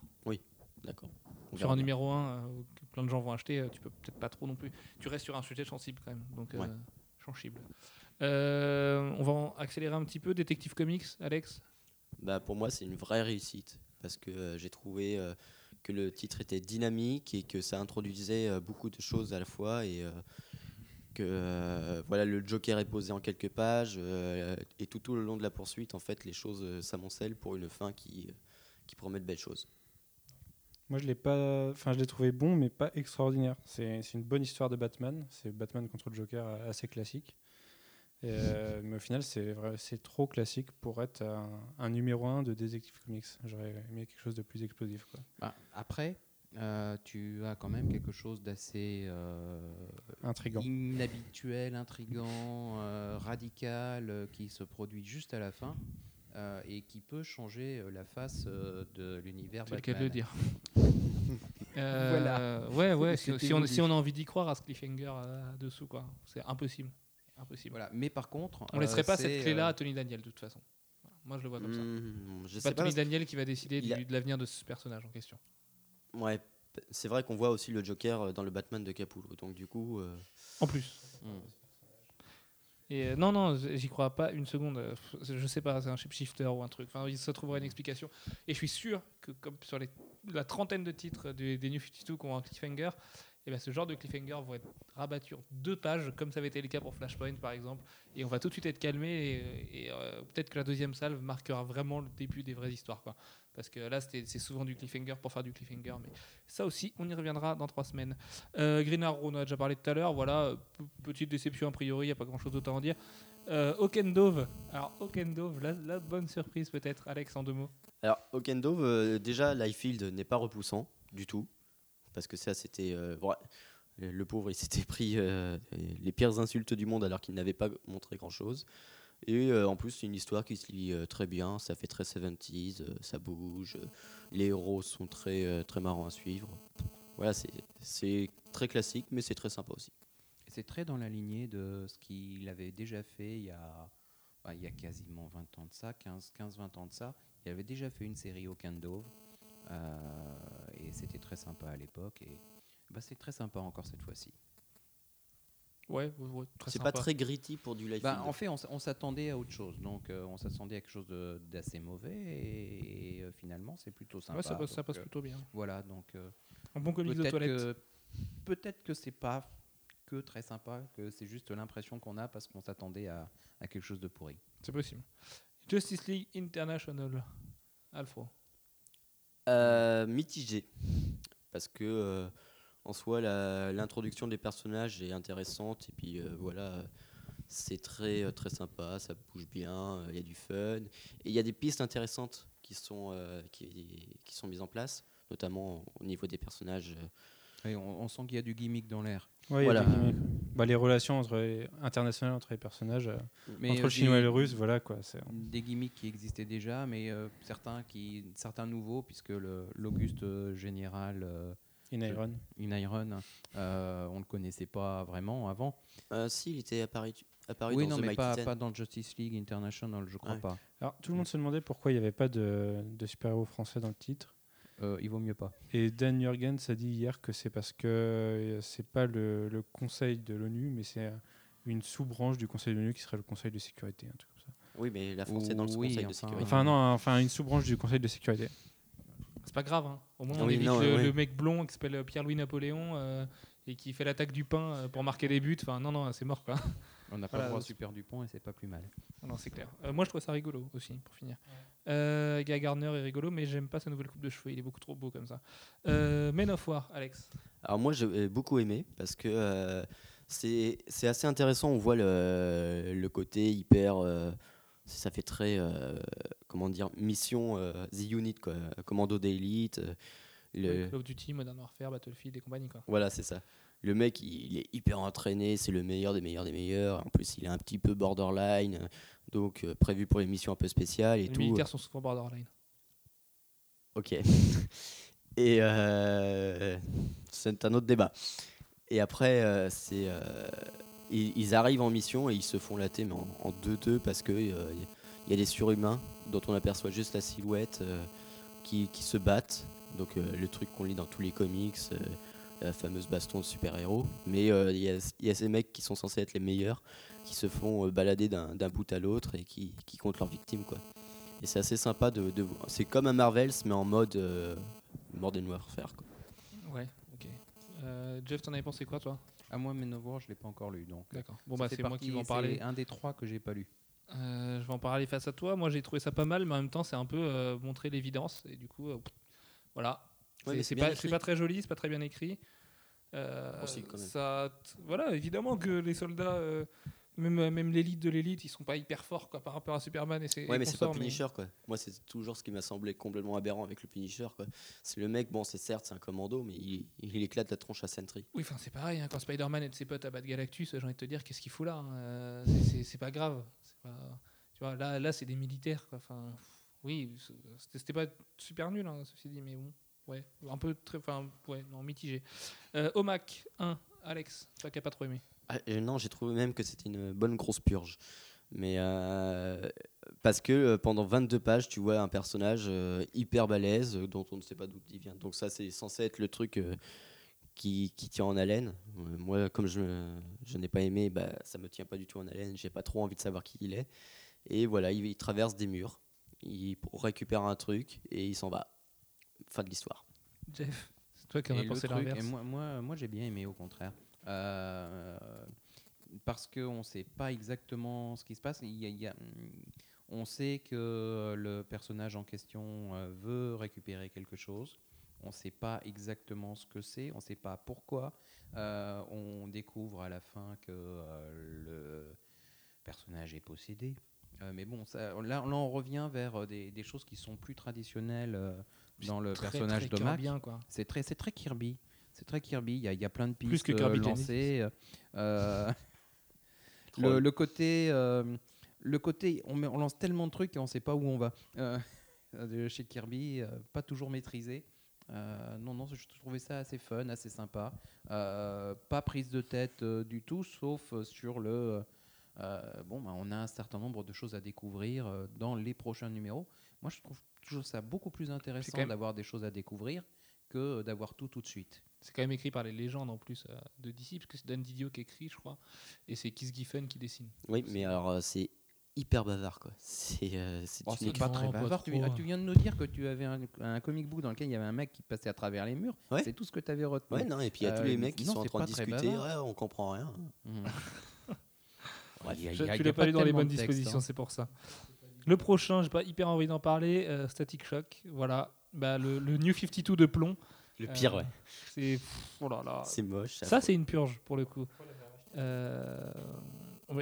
d'accord. On Sur un numéro 1 que plein de gens vont acheter, euh, tu peux peut-être pas trop non plus. Tu restes sur un sujet sensible quand même, donc euh, Ouais. sensible. Euh, on va en accélérer un petit peu. Détective Comics, Alex? Bah, pour moi, c'est une vraie réussite parce que euh, j'ai trouvé euh, que le titre était dynamique et que ça introduisait euh, beaucoup de choses à la fois et euh, que euh, voilà le Joker est posé en quelques pages euh, et tout, tout le long de la poursuite, en fait, les choses euh, s'amoncellent pour une fin qui, euh, qui promet de belles choses. Moi, je l'ai pas. Enfin, je l'ai trouvé bon, mais pas extraordinaire. C'est une bonne histoire de Batman. C'est Batman contre le Joker euh, assez classique. Et, euh, mais au final, c'est trop classique pour être un, un numéro 1 de Detective Comics. J'aurais aimé quelque chose de plus explosif. Quoi. Bah, après, euh, tu as quand même quelque chose d'assez euh, Intrigant. inhabituel, intrigant, euh, radical, qui se produit juste à la fin euh, et qui peut changer la face euh, de l'univers C'est le cas de Batman. le dire. Euh, Ouais, ouais. Si, on, voulu. si on a envie d'y croire à ce cliffhanger euh, dessous, quoi. C'est impossible. Impossible. Voilà. Mais par contre, On laisserait euh, pas cette clé-là euh, à Tony Daniel, de toute façon. Voilà. Moi, je le vois comme ça. Hmm, je C'est sais pas pas. Tony Daniel qui va décider a- de l'avenir de ce personnage en question. Ouais, c'est vrai qu'on voit aussi le Joker dans le Batman de Capullo. Donc du coup, En plus. hmm. Et euh, non, non, j'y crois pas une seconde. Euh, Je sais pas, c'est un shifter ou un truc. Enfin, il se trouverait une explication. Et je suis sûr que, comme sur la trentaine de titres du- des New 52 qui ont un cliffhanger, eh ben, ce genre de cliffhanger vont être rabattus en deux pages, comme ça avait été le cas pour Flashpoint par exemple. Et on va tout de suite être calmé. Et, euh, peut-être que la deuxième salve marquera vraiment le début des vraies histoires. Parce que là, c'est souvent du cliffhanger pour faire du cliffhanger. Mais ça aussi, on y reviendra dans trois semaines. Euh, Green Arrow, on a déjà parlé tout à l'heure. Voilà, petite déception a priori, il n'y a pas grand chose d'autre à en dire. Euh, Okendove. Alors, Okendove, la, la bonne surprise peut-être, Alex, en deux mots. Alors, Okendove, euh, déjà, Liefeld n'est pas repoussant du tout. Parce que ça, c'était. euh, le pauvre, il s'était pris euh, les pires insultes du monde alors qu'il n'avait pas montré grand-chose. Et euh, en plus, c'est une histoire qui se lit euh, très bien. Ça fait très 70s, euh, ça bouge. les héros sont très, très marrants à suivre. Voilà, c'est- très classique, mais c'est très sympa aussi. C'est très dans la lignée de ce qu'il avait déjà fait il y a, bah, il y a quasiment 20 ans de ça, 15-20 ans de ça. Il avait déjà fait une série au Dove et c'était très sympa à l'époque. Et bah, c'est très sympa encore cette fois-ci. Ouais, ouais, ouais, très C'est sympa. pas très gritty pour du Liefeld. Bah, en fait, on, s'attendait à autre chose. Donc, euh, on s'attendait à quelque chose de- d'assez mauvais et, et, euh, finalement, c'est plutôt sympa. Ouais, ça, passe, ça Donc, passe euh, plutôt bien. Voilà, donc euh, Un bon comics de peut-être toilette. que peut-être que c'est pas que très sympa, que c'est juste l'impression qu'on a parce qu'on s'attendait à, à quelque chose de pourri. C'est possible. Justice League International. Alfro. Euh, mitigé. Parce que, euh, en soi, l'introduction des personnages est intéressante. Et puis, euh, voilà, c'est très, euh, très sympa. Ça bouge bien. Il y a du fun. Et il y a des pistes intéressantes qui sont, euh, qui, qui sont mises en place, notamment au niveau des personnages. euh, Et on, on sent qu'il y a du gimmick dans l'air. Ouais, Voilà. Bah, les relations entre les- internationales entre les personnages, euh, Mais entre euh, le chinois et le russe, voilà quoi. c'est- Des gimmicks qui existaient déjà, mais euh, certains, qui, certains nouveaux, puisque le- l'Auguste euh, général euh, In Iron. In Iron, euh, on ne le connaissait pas vraiment avant. euh, si, il était apparu, apparu oui, dans non, The mais Mighty pas, Ten. pas dans Justice League International, je crois Ouais. pas. Alors tout le monde se demandait pourquoi il n'y avait pas de, de super-héros français dans le titre. Euh, il vaut mieux pas. Et Dan Jurgens a dit hier que c'est parce que euh, c'est pas le, le conseil de l'ONU, mais c'est euh, une sous-branche du conseil de l'ONU qui serait le conseil de sécurité, un truc comme ça. Oui, mais la France est dans le Oui, Conseil de sécurité. Enfin non, enfin une sous-branche du conseil de sécurité. C'est pas grave. hein. Au moins, on Oui, évite non, le, ouais. le mec blond qui s'appelle Pierre-Louis Napoléon euh, et qui fait l'attaque du pain euh, pour marquer des buts. Enfin, non, non, c'est mort quoi. On n'a pas Voilà, le droit à Super Dupont et c'est pas plus mal. Non, c'est clair. Euh, moi, je trouve ça rigolo aussi, pour finir. Euh, Guy Gardner est rigolo, mais j'aime pas sa nouvelle coupe de cheveux. Il est beaucoup trop beau comme ça. Euh, Men of War, Alex. Alors moi j'ai beaucoup aimé parce que euh, c'est c'est assez intéressant, on voit le, le côté hyper... ça fait très, euh, comment dire, mission euh, The Unit, quoi, commando d'élite. euh, le- Call of Duty, Modern Warfare, Battlefield et compagnie. Quoi. Voilà, c'est ça. Le mec, il, il est hyper entraîné, c'est le meilleur des meilleurs des meilleurs. En plus, il est un petit peu borderline, donc euh, prévu pour les missions un peu spéciales et Les tout. militaires sont souvent borderline. Ok. Et c'est un autre débat. Et après, c'est ils, arrivent en mission et ils se font latter mais en en 2-2 parce que euh, il y a des surhumains dont on aperçoit juste la silhouette euh, qui, se battent. Donc euh, le truc qu'on lit dans tous les comics, euh, la fameuse baston de super-héros. Mais euh, il y, a, ces mecs qui sont censés être les meilleurs, qui se font euh, balader d'un bout à l'autre et qui, qui comptent leurs victimes. Quoi. Et c'est assez sympa de, de. C'est comme un Marvels, mais en mode euh, Modern Warfare. Quoi. Ouais, ok. Euh, Jeff, t'en avais pensé quoi, toi? À moi, Men of War, je l'ai pas encore lu. Donc, D'accord. Bon, bah, c'est moi qui vais en c'est parler. un des trois que j'ai pas lu. Euh, je vais en parler face à toi. Moi, j'ai trouvé ça pas mal, mais en même temps, c'est un peu euh, montrer l'évidence. Et du coup, euh, voilà. Ouais, C'est- pas, très joli, c'est pas très bien écrit. Euh, Aussi, quand même. ça, voilà, évidemment que les soldats, euh, même, même l'élite de l'élite, ils sont pas hyper forts quoi, par rapport à Superman et ses Ouais, et mais c'est pas consorts, Punisher, quoi. Moi, c'est toujours ce qui m'a semblé complètement aberrant avec le Punisher, quoi. C'est le mec, bon, c'est certes, c'est un commando, mais il, il éclate la tronche à Sentry. Oui, enfin c'est pareil. hein, quand Spider-Man et de ses potes abattent Galactus, j'ai envie de te dire, qu'est-ce qu'il fout là hein, euh, c'est- pas grave. Pas- tu vois, là, là, c'est des militaires. Quoi. Enfin, oui, c'était c'était pas super nul, hein, ceci dit, mais bon, ouais, un peu très, enfin, ouais, non, mitigé. Euh, Omac 1, Alex, toi qui n'as pas trop aimé. Ah, euh, non, j'ai trouvé même que c'était une bonne grosse purge. Mais euh, parce que euh, pendant 22 pages, tu vois un personnage euh, hyper balèze dont on ne sait pas d'où il vient. Donc ça, c'est censé être le truc euh, qui, qui tient en haleine. Euh, moi, comme je, je n'ai pas aimé, bah, ça me tient pas du tout en haleine. J'ai pas trop envie de savoir qui il est. Et voilà, il, il traverse des murs, il récupère un truc et il s'en va. Fin de l'histoire. Jeff, c'est toi qui en as pensé l'inverse. et moi, moi, moi j'ai bien aimé au contraire. Euh, parce qu'on ne sait pas exactement ce qui se passe. Il y a- il y a- On sait que le personnage en question euh, veut récupérer quelque chose. On ne sait pas exactement ce que c'est, on ne sait pas pourquoi. Euh, on découvre à la fin que euh, le personnage est possédé. Euh, mais bon, ça, là, là, on revient vers des, des choses qui sont plus traditionnelles dans le Très, personnage très de Mac. Quoi. C'est très, c'est très Kirby. C'est très Kirby. Il y, a- il y a plein de pistes Plus que euh, Kirby lancées. Euh, le, Troll. le côté, euh, le côté, on, met- on lance tellement de trucs et on ne sait pas où on va. Euh, chez Kirby, euh, pas toujours maîtrisé. Euh, non, non, je trouvais ça assez fun, assez sympa. Euh, pas prise de tête euh, du tout, sauf euh, sur le. euh, bon, bah, on a un certain nombre de choses à découvrir euh, dans les prochains numéros. Moi, je trouve toujours ça beaucoup plus intéressant d'avoir des choses à découvrir que d'avoir tout tout de suite. C'est quand même écrit par les légendes en plus euh, de DC, parce que c'est Dan Didio qui écrit, je crois, et c'est Keith Giffen qui dessine. Oui, mais alors euh, c'est hyper bavard quoi. C'est euh, Oh, une pas très pas bavard. Tu, ah, tu viens de nous dire que tu avais un, un comic book dans lequel il y avait un mec qui passait à travers les murs. Ouais. C'est tout ce que tu avais retenu. Ouais, non, et puis il y a tous Euh, les mecs qui non, sont en train de pas discuter, ouais, on comprend rien. Mhm. Ouais, il y a- Je- il y a- tu l'as pas lu dans les bonnes texte, dispositions, hein. c'est pour ça. Le prochain, j'ai pas hyper envie d'en parler, euh, Static Shock, voilà. Bah, le, le New 52 de plomb. Le pire, Euh, ouais. C'est. pff, Oh là là. C'est moche. Ça, c'est une purge pour le coup. Euh,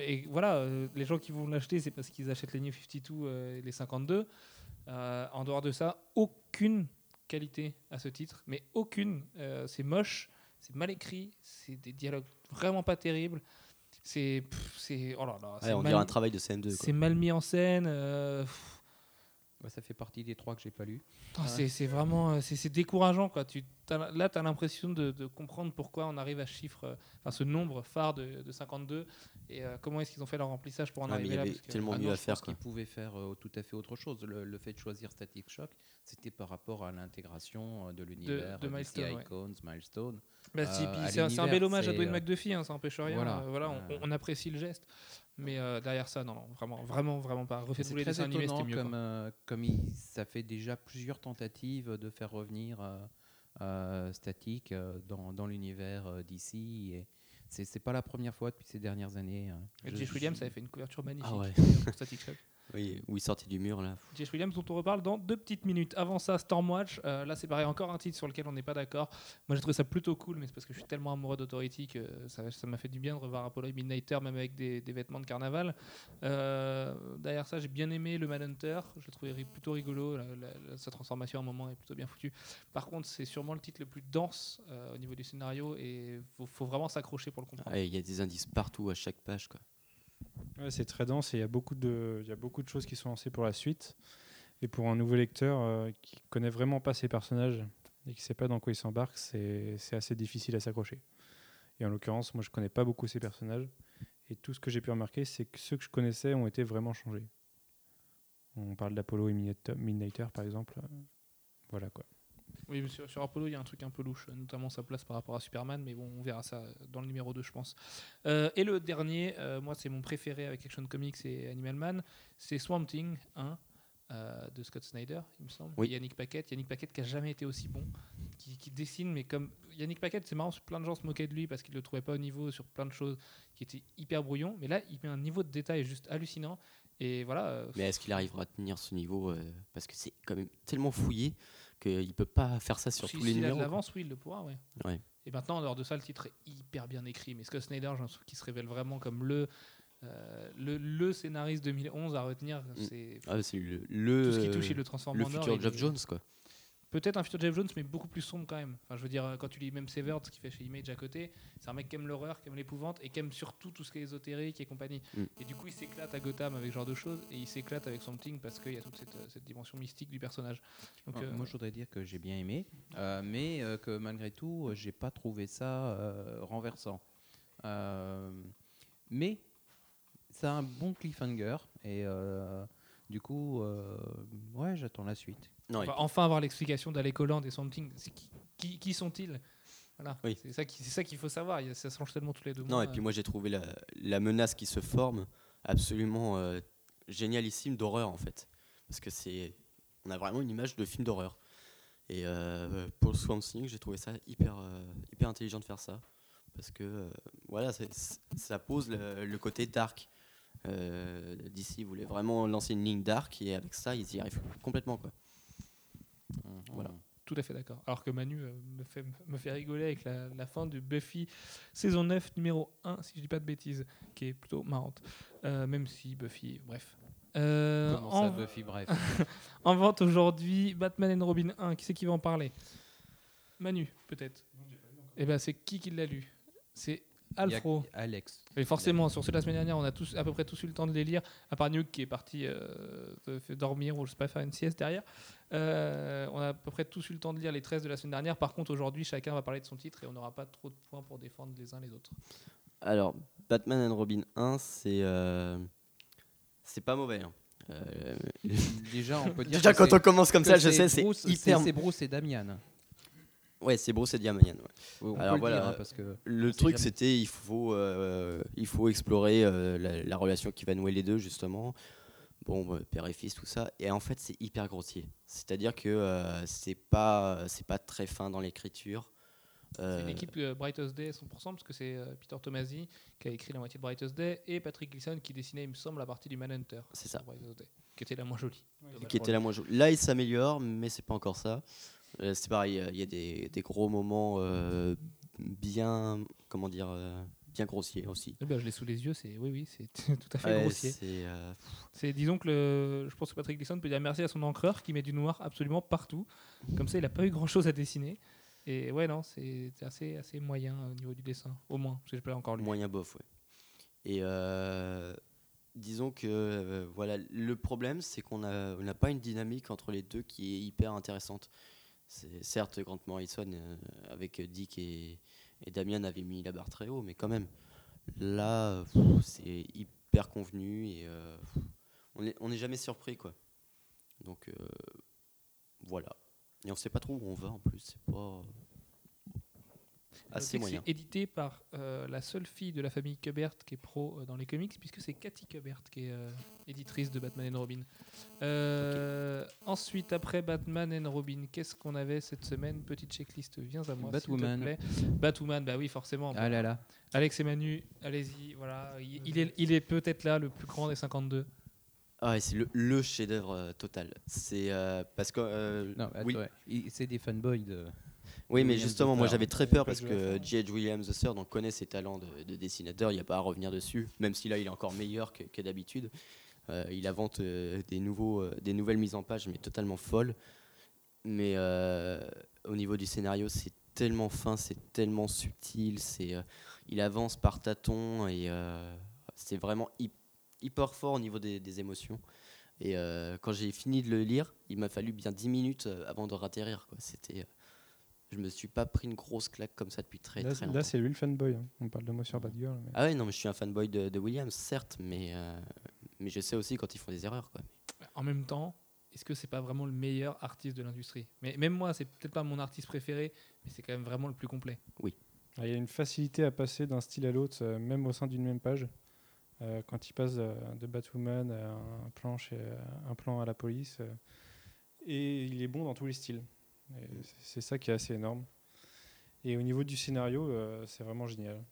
et voilà, euh, les gens qui vont l'acheter, c'est parce qu'ils achètent les New 52 euh, et les 52. Euh, en dehors de ça, aucune qualité à ce titre, mais aucune. Euh, c'est moche, c'est mal écrit, c'est des dialogues vraiment pas terribles. C'est. c'est oh là là. Ouais, c'est on mal- dirait un travail de CM2. c'est mal mis en scène. euh, pff, Bah, ça fait partie des trois que j'ai pas lu. C'est- vraiment euh, c'est décourageant. Quoi. Tu, là, tu as l'impression de, de comprendre pourquoi on arrive à ce chiffre, euh, enfin ce nombre phare de, de 52 et euh, comment est-ce qu'ils ont fait leur remplissage pour en il arriver y là. avait parce que- tellement Ah mieux non, à je faire. pense qu'ils pouvaient faire euh, tout à fait autre chose. Le, le fait de choisir Static Shock, c'était par rapport à l'intégration euh, de l'univers de DC Milestone, ouais. Icons, Milestone. Bah, si, euh, puis à c'est un- bel hommage à Dwayne McDuffie, hein, ça n'empêche rien. voilà. euh, voilà, on, Euh. on apprécie le geste. Mais euh, derrière ça, non, non, vraiment, vraiment, vraiment pas. Refaites C'est vous les très dessins animés, étonnant c'était mieux. comme, euh, il- ça fait déjà plusieurs tentatives de faire revenir euh, euh, Static euh, dans, dans l'univers euh. Et c'est c'est pas la première fois depuis ces dernières années. hein. Et Je- Jeff je- Williams avait fait une couverture magnifique Ah ouais. pour Static Shock. Oui, où il sortait du mur là. Jess Williams dont on reparle dans deux petites minutes. Avant ça, Stormwatch. Euh, là, c'est pareil, encore un titre sur lequel on n'est pas d'accord. Moi, j'ai trouvé ça plutôt cool, mais c'est parce que je suis tellement amoureux d'Authority que ça ça m'a fait du bien de revoir Apollo et Midnighter, même avec des, des vêtements de carnaval. Euh, derrière ça, j'ai bien aimé le Manhunter. Je l'ai trouvé ri- plutôt rigolo. La- la- la- sa transformation à un moment est plutôt bien foutue. Par contre, c'est sûrement le titre le plus dense euh, au niveau du scénario et faut, faut vraiment s'accrocher pour le comprendre. Ouais, Il y a des indices partout à chaque page. Quoi. Ouais, c'est très dense et il y, a beaucoup de- y a beaucoup de choses qui sont lancées pour la suite. Et pour un nouveau lecteur euh, qui connaît vraiment pas ces personnages et qui sait pas dans quoi il s'embarque, c'est assez difficile à s'accrocher. Et en l'occurrence, moi je connais pas beaucoup ces personnages. Et tout ce que j'ai pu remarquer, c'est que ceux que je connaissais ont été vraiment changés. On parle d'Apollo et Midnighter, par exemple. Voilà quoi. Oui, sur, sur Apollo, il y a un truc un peu louche, notamment sa place par rapport à Superman, mais bon, on verra ça dans le numéro 2, je pense. Euh, et le dernier, euh, moi, c'est mon préféré avec Action Comics et Animal Man, c'est Swamp Thing 1 euh, de Scott Snyder, il me semble. Oui. Yannick Paquette, Yannick Paquette qui a jamais été aussi bon, qui, qui dessine, mais comme Yannick Paquette, c'est marrant, plein de gens se moquaient de lui parce qu'il le trouvait pas au niveau sur plein de choses qui étaient hyper brouillons, mais là, il met un niveau de détail juste hallucinant. Et voilà. Mais est-ce qu'il arrivera à tenir ce niveau Parce que c'est quand même tellement fouillé qu'il peut pas faire ça sur Si- tous les s'il a de numéros. l'avance, oui, il le pourra, ouais. Ouais. Et maintenant, en dehors de ça, le titre est hyper bien écrit. Mais Scott Snyder, j'ai l'impression qu'il se révèle vraiment comme le, euh, le, le scénariste 2011 à retenir. C'est Ah, c'est le, le, tout ce qui touche, il le transforme le en or. futur est- Jones. Quoi. Peut-être un futur Jeff Jones, mais beaucoup plus sombre quand même. Enfin, je veux dire, quand tu lis même Severed, ce qu'il fait chez Image à côté, c'est un mec qui aime l'horreur, qui aime l'épouvante et qui aime surtout tout ce qui est ésotérique et compagnie. Mm. Et du coup, il s'éclate à Gotham avec ce genre de choses et il s'éclate avec Something parce qu'il y a toute cette, cette dimension mystique du personnage. Donc, Ah, euh, Moi, je voudrais dire que j'ai bien aimé, euh, mais euh, que malgré tout, j'ai pas trouvé ça euh, renversant. Euh, mais ça a un bon cliffhanger et euh, du coup, euh, ouais, j'attends la suite. Non, On et va enfin avoir l'explication d'Alec Holland et Something. Qui, qui, qui sont-ils? Voilà. Oui. C'est ça qu'il faut savoir. Ça change tellement tous les deux Non, mois. et puis moi j'ai trouvé la, la menace qui se forme absolument euh, génialissime d'horreur en fait. Parce que c'est. On a vraiment une image de film d'horreur. Et euh, pour Swamp Thing, j'ai trouvé ça hyper, euh, hyper intelligent de faire ça. Parce que euh, voilà, ça pose le, le côté dark Euh, DC voulait vraiment lancer une ligne dark et avec ça, ils y arrivent complètement. Quoi. Voilà. Tout à fait d'accord. Alors que Manu euh, me, fait, me fait rigoler avec la, la fin de Buffy saison 9, numéro 1, si je dis pas de bêtises, qui est plutôt marrante. Euh, même si Buffy, bref. Euh, Comment ça, en, Buffy Bref. en vente aujourd'hui, Batman and Robin 1. Qui c'est qui va en parler? Manu, peut-être. Eh ben, c'est qui qui l'a lu? C'est Alfro. Alex. Et forcément, sur ceux de la semaine dernière, on a tous, à peu près tous eu le temps de les lire, à part Nuke qui est parti euh, dormir ou je sais pas, faire une sieste derrière. Euh, on a à peu près tous eu le temps de lire les 13 de la semaine dernière. Par contre, aujourd'hui, chacun va parler de son titre et on n'aura pas trop de points pour défendre les uns les autres. Alors, Batman and Robin 1, c'est euh, c'est pas mauvais. hein. Euh, Déjà, on peut dire Déjà, que quand c'est- on commence comme que ça, je sais, c'est Bruce- hyper. C'est Bruce et Damian. Ouais, c'est Bruce et Diamanian. ouais. Alors le voilà. dire, hein, parce que Le truc, jamais. c'était il faut, euh, il faut explorer euh, la, la relation qui va nouer les deux, justement. Bon, bah, père et fils, tout ça. Et en fait, c'est hyper grossier. C'est-à-dire que euh, c'est pas, c'est pas très fin dans l'écriture. C'est Euh, l'équipe euh, Brightest Day à 100% parce que c'est euh, Peter Tomasi qui a écrit la moitié de Brightest Day et Patrick Gleason qui dessinait, il me semble, la partie du Manhunter. C'est ça. Day, qui était la moins jolie. qui était la moins jolie. Là, il s'améliore, mais c'est pas encore ça. Euh, c'est pareil, il y a des, des gros moments euh, bien, comment dire, euh, bien grossiers aussi. Eh ben, je l'ai sous les yeux, c'est oui, oui, c'est tout à fait Ouais, grossier. c'est, euh, disons que le, je pense que Patrick Gleason peut dire merci à son encreur qui met du noir absolument partout. Comme ça, il n'a pas eu grand chose à dessiner. Et ouais, non, c'est assez, assez moyen au niveau du dessin, au moins. Parce que je encore lu. moyen bof, ouais. Et euh, disons que euh, voilà, le problème, c'est qu'on on n'a pas une dynamique entre les deux qui est hyper intéressante. Certes Grant Morrison euh, avec Dick et, Damien avait mis la barre très haut, mais quand même, là, c'est hyper convenu et euh, pff, on n'est on n'est jamais surpris, quoi. Donc euh, voilà. Et on sait pas trop où on va en plus. C'est pas assez moyen. C'est édité par euh, la seule fille de la famille Kubert qui est pro euh, dans les comics, puisque c'est Cathy Kubert qui est euh, éditrice de Batman and Robin. Euh, Ensuite, après Batman and Robin, qu'est-ce qu'on avait cette semaine? Petite checklist, viens à moi. s'il te Batwoman. plaît. Batwoman, bah oui, forcément. Ah là là. Alex et Manu, allez-y, voilà. Il, il est, il est peut-être là le plus grand des 52. Ah c'est le, le chef-d'œuvre euh, total. C'est euh, parce que euh, Non, attends, oui, ouais. C'est des fanboys de. Oui, mais Williams justement, moi j'avais très peur parce que. J.H. Williams the Third, on connaît ses talents de, de dessinateur. Il n'y a pas à revenir dessus, même si là il est encore meilleur que, que d'habitude. Euh, il invente euh, des nouveaux, euh, des nouvelles mises en page, mais totalement folles. Mais au niveau du scénario, c'est tellement fin, c'est tellement subtil. C'est, il avance par tâtons et c'est vraiment hy- hyper fort au niveau des, des émotions. Et quand j'ai fini de le lire, il m'a fallu bien 10 minutes avant de ratterrir. C'était, je me suis pas pris une grosse claque comme ça depuis très Là, très là, longtemps. c'est lui le fanboy. hein. On parle de moi sur Batgirl. mais- Ah ouais, non, mais je suis un fanboy de, de Williams, certes, mais, euh, mais je sais aussi quand ils font des erreurs. Quoi. En même temps, est-ce que c'est pas vraiment le meilleur artiste de l'industrie? Mais même moi, c'est peut-être pas mon artiste préféré, mais c'est quand même vraiment le plus complet. Ah, Il y a une facilité à passer d'un style à l'autre, euh, même au sein d'une même page. Euh, quand il passe euh, de Batwoman à un plan, chez, un plan à la police. euh, et il est bon dans tous les styles. C'est- ça qui est assez énorme. Et au niveau du scénario, euh, c'est vraiment génial.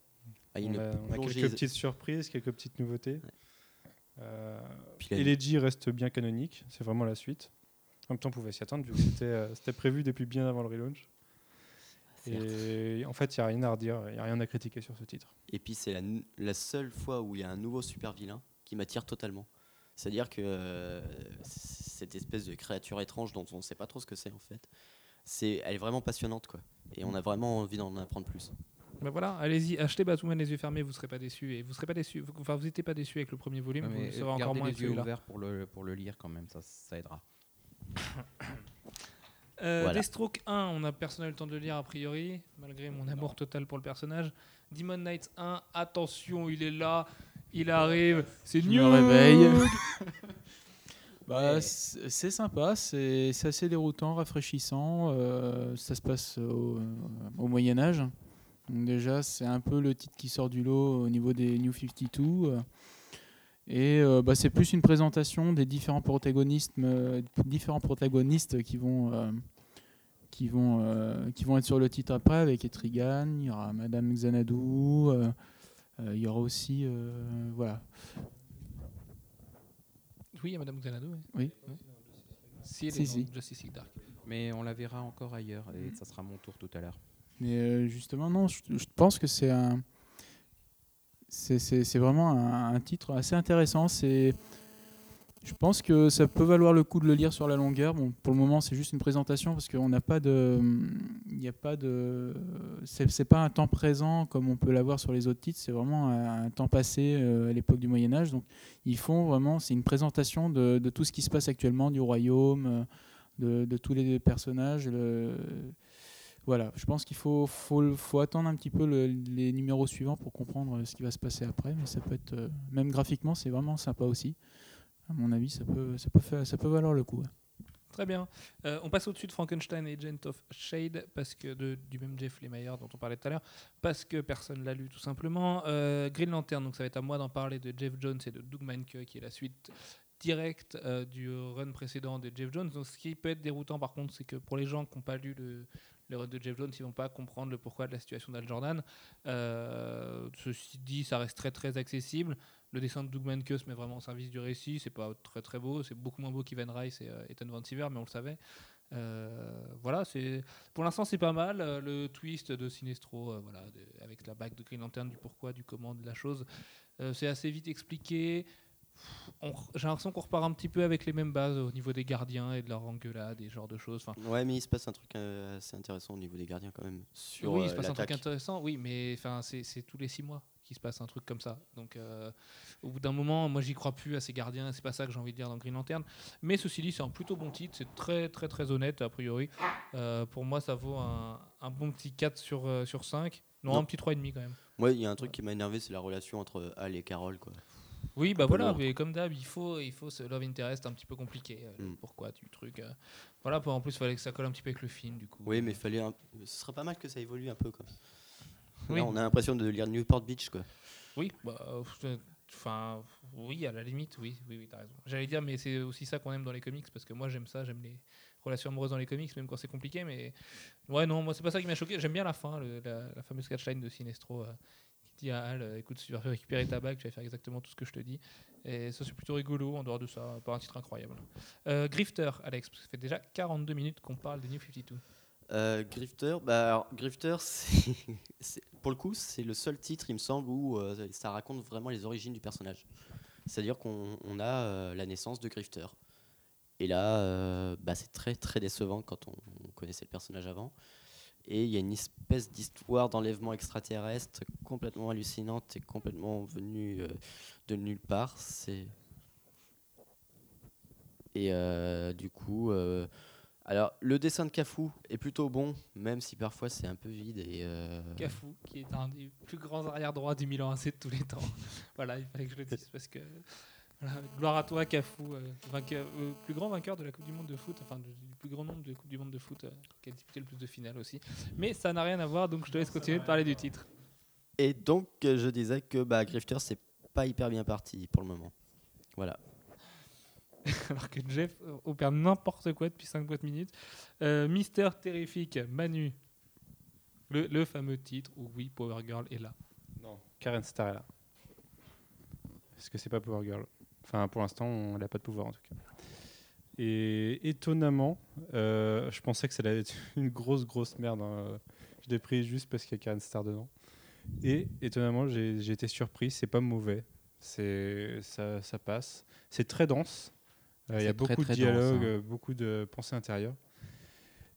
Ah, on, a, on a plongée- quelques petites surprises, quelques petites nouveautés. Euh, Puis la- Elegy reste bien canonique, c'est vraiment la suite. En même temps, on pouvait s'y attendre vu que c'était euh, prévu depuis bien avant le relaunch. Et en fait, il n'y a rien à redire, il n'y a rien à critiquer sur ce titre. Et puis c'est la, seule fois où il y a un nouveau super vilain qui m'attire totalement. C'est-à-dire que euh, cette espèce de créature étrange dont on ne sait pas trop ce que c'est en fait, c'est, elle est vraiment passionnante quoi. Et on a vraiment envie d'en apprendre plus. Ben voilà, allez-y, achetez Batwoman les yeux fermés, vous serez pas déçus. Et vous serez pas déçus. vous- Enfin, vous n'étiez pas déçus avec le premier volume, Ouais, vous mais le serez encore gardez moins les yeux ouverts pour le, pour le lire quand même, ça, ça aidera. Euh, Voilà. Deathstroke 1, on a personne eu le temps de le lire a priori, malgré mon amour total pour le personnage. Demon Knights 1, attention, il est là, il arrive, c'est me réveille. Bah, c'est c'est sympa, c'est c'est assez déroutant, rafraîchissant. euh, ça se passe au, au Moyen Âge. Donc déjà, c'est un peu le titre qui sort du lot au niveau des New 52. euh, et euh, bah, c'est plus une présentation des différents protagonistes, euh, différents protagonistes qui vont, euh, qui, vont, euh, qui vont être sur le titre après, avec Etrigan, il y aura Madame Xanadu, euh, euh, il y aura aussi... euh, voilà. Oui, il y a Madame Xanadu. Oui. Oui. Si, elle Si, est si. dans Justice League Dark. Mais on la verra encore ailleurs et ça sera mon tour tout à l'heure. Mais euh, justement, non, je, je pense que c'est un. C'est, c'est- c'est vraiment un, un titre assez intéressant. C'est, je pense que ça peut valoir le coup de le lire sur la longueur. Bon, pour le moment, c'est juste une présentation parce qu'on n'a pas de. Il a pas de. C'est, pas un temps présent comme on peut l'avoir sur les autres titres. C'est vraiment un, temps passé euh, à l'époque du Moyen-Âge. Donc, ils font vraiment. C'est une présentation de, tout ce qui se passe actuellement, du royaume, euh, de, tous les personnages. voilà, je pense qu'il faut, faut, attendre un petit peu le- les numéros suivants pour comprendre ce qui va se passer après, mais ça peut être, euh, même graphiquement, c'est vraiment sympa aussi. À mon avis, ça peut, ça peut, ça peut valoir le coup. Très bien. Euh, on passe au-dessus de Frankenstein Agent of Shade, parce que de- du même Jeff Lemire dont on parlait tout à l'heure, parce que personne l'a lu tout simplement. Euh, Green Lantern, donc ça va être à moi d'en parler de Jeff Jones et de Doug Mahnke, qui est la suite directe euh, du run précédent de Jeff Jones. Donc ce qui peut être déroutant par contre, c'est que pour les gens qui n'ont pas lu le, le run de Jeff Jones, ils vont pas comprendre le pourquoi de la situation d'Al Jordan. Euh, ceci dit, ça reste très très accessible. Le dessin de Doug Mahnke se met vraiment au service du récit. C'est pas très très beau, c'est beaucoup moins beau qu'Ivan Rice et euh, Ethan Van Siever, mais on le savait. Euh, voilà, c'est pour l'instant c'est pas mal. Le twist de Sinestro, voilà, avec la bague de Green Lantern, du pourquoi, du comment de la chose, c'est assez vite expliqué. J'ai l'impression qu'on repart un petit peu avec les mêmes bases au niveau des gardiens et de leur engueulade, et ce genre de choses. Enfin, Ouais, mais il se passe un truc euh, assez intéressant au niveau des gardiens quand même. Sur oui, il euh, se passe un truc intéressant, oui, mais enfin, c'est tous les six mois qu'il se passe un truc comme ça. Donc, euh, au bout d'un moment, moi, j'y crois plus à ces gardiens. C'est pas ça que j'ai envie de dire dans Green Lantern. Mais ceci dit, c'est un plutôt bon titre. C'est très, très, très honnête a priori. Pour moi, ça vaut un, un bon petit 4 sur, sur 5. Non, Non. un petit 3,5 quand même. Moi, il y a un truc qui m'a énervé, c'est la relation entre Al et Carol. Quoi. Oui, bah voilà, mais comme d'hab, il faut, il faut ce love interest un petit peu compliqué. euh, Mm. Pourquoi du truc. euh. Voilà, pour, en plus, il fallait que ça colle un petit peu avec le film, du coup. Oui, mais fallait un... ce serait pas mal que ça évolue un peu. Quoi. Oui. Là, on a l'impression de lire Newport Beach. Quoi. Oui, bah, euh, enfin, oui, à la limite, oui, oui, oui, t'as raison. J'allais dire, mais c'est aussi ça qu'on aime dans les comics, parce que moi j'aime ça, j'aime les relations amoureuses dans les comics, même quand c'est compliqué, mais ouais, non, moi c'est pas ça qui m'a choqué. J'aime bien la fin, le- la, la fameuse catchline de Sinestro dit à Al, euh, écoute, tu vas récupérer ta bague, tu vas faire exactement tout ce que je te dis. Et ça c'est plutôt rigolo, en dehors de ça, pas un titre incroyable. Euh, Grifter, Alex, ça fait déjà 42 minutes qu'on parle des New 52. Euh, Grifter, bah, Grifter pour le coup, c'est le seul titre, il me semble, où euh, ça raconte vraiment les origines du personnage. C'est-à-dire qu'on on a la naissance de Grifter. Et là, bah, c'est très très décevant quand on connaissait le personnage avant. Et il y a une espèce d'histoire d'enlèvement extraterrestre complètement hallucinante et complètement venue euh, de nulle part. C'est et euh, du coup, euh, alors le dessin de Cafou est plutôt bon, même si parfois c'est un peu vide et Cafou, qui est un des plus grands arrière droits du Milan AC de tous les temps. voilà, il fallait que je le dise parce que voilà, gloire à toi, Cafou, euh, vainqueur, euh, plus grand vainqueur de la Coupe du Monde de foot, enfin du, du plus grand nombre de Coupes du Monde de foot, euh, qui a disputé le plus de finales aussi. Mais ça n'a rien à voir, donc je te laisse continuer de parler du titre. et donc euh, je disais que bah, Grifter c'est pas hyper bien parti pour le moment. Voilà. Alors que Jeff euh, opère n'importe quoi depuis 5 boîtes minutes. Euh, Mister Terrifique, Manu, le, le fameux titre où oui, Power Girl est là. Non, Karen Star est là. Parce que c'est pas Power Girl? Enfin, pour l'instant, elle n'a pas de pouvoir en tout cas. Et étonnamment, euh, je pensais que ça allait être une grosse, grosse merde. hein. Je l'ai pris juste parce qu'il y a Karen Star dedans. Et étonnamment, j'ai été surpris. C'est pas mauvais. C'est ça, ça passe. C'est très dense. Euh, Il y a très, beaucoup très de dense, dialogues, hein. euh, beaucoup de pensées intérieures.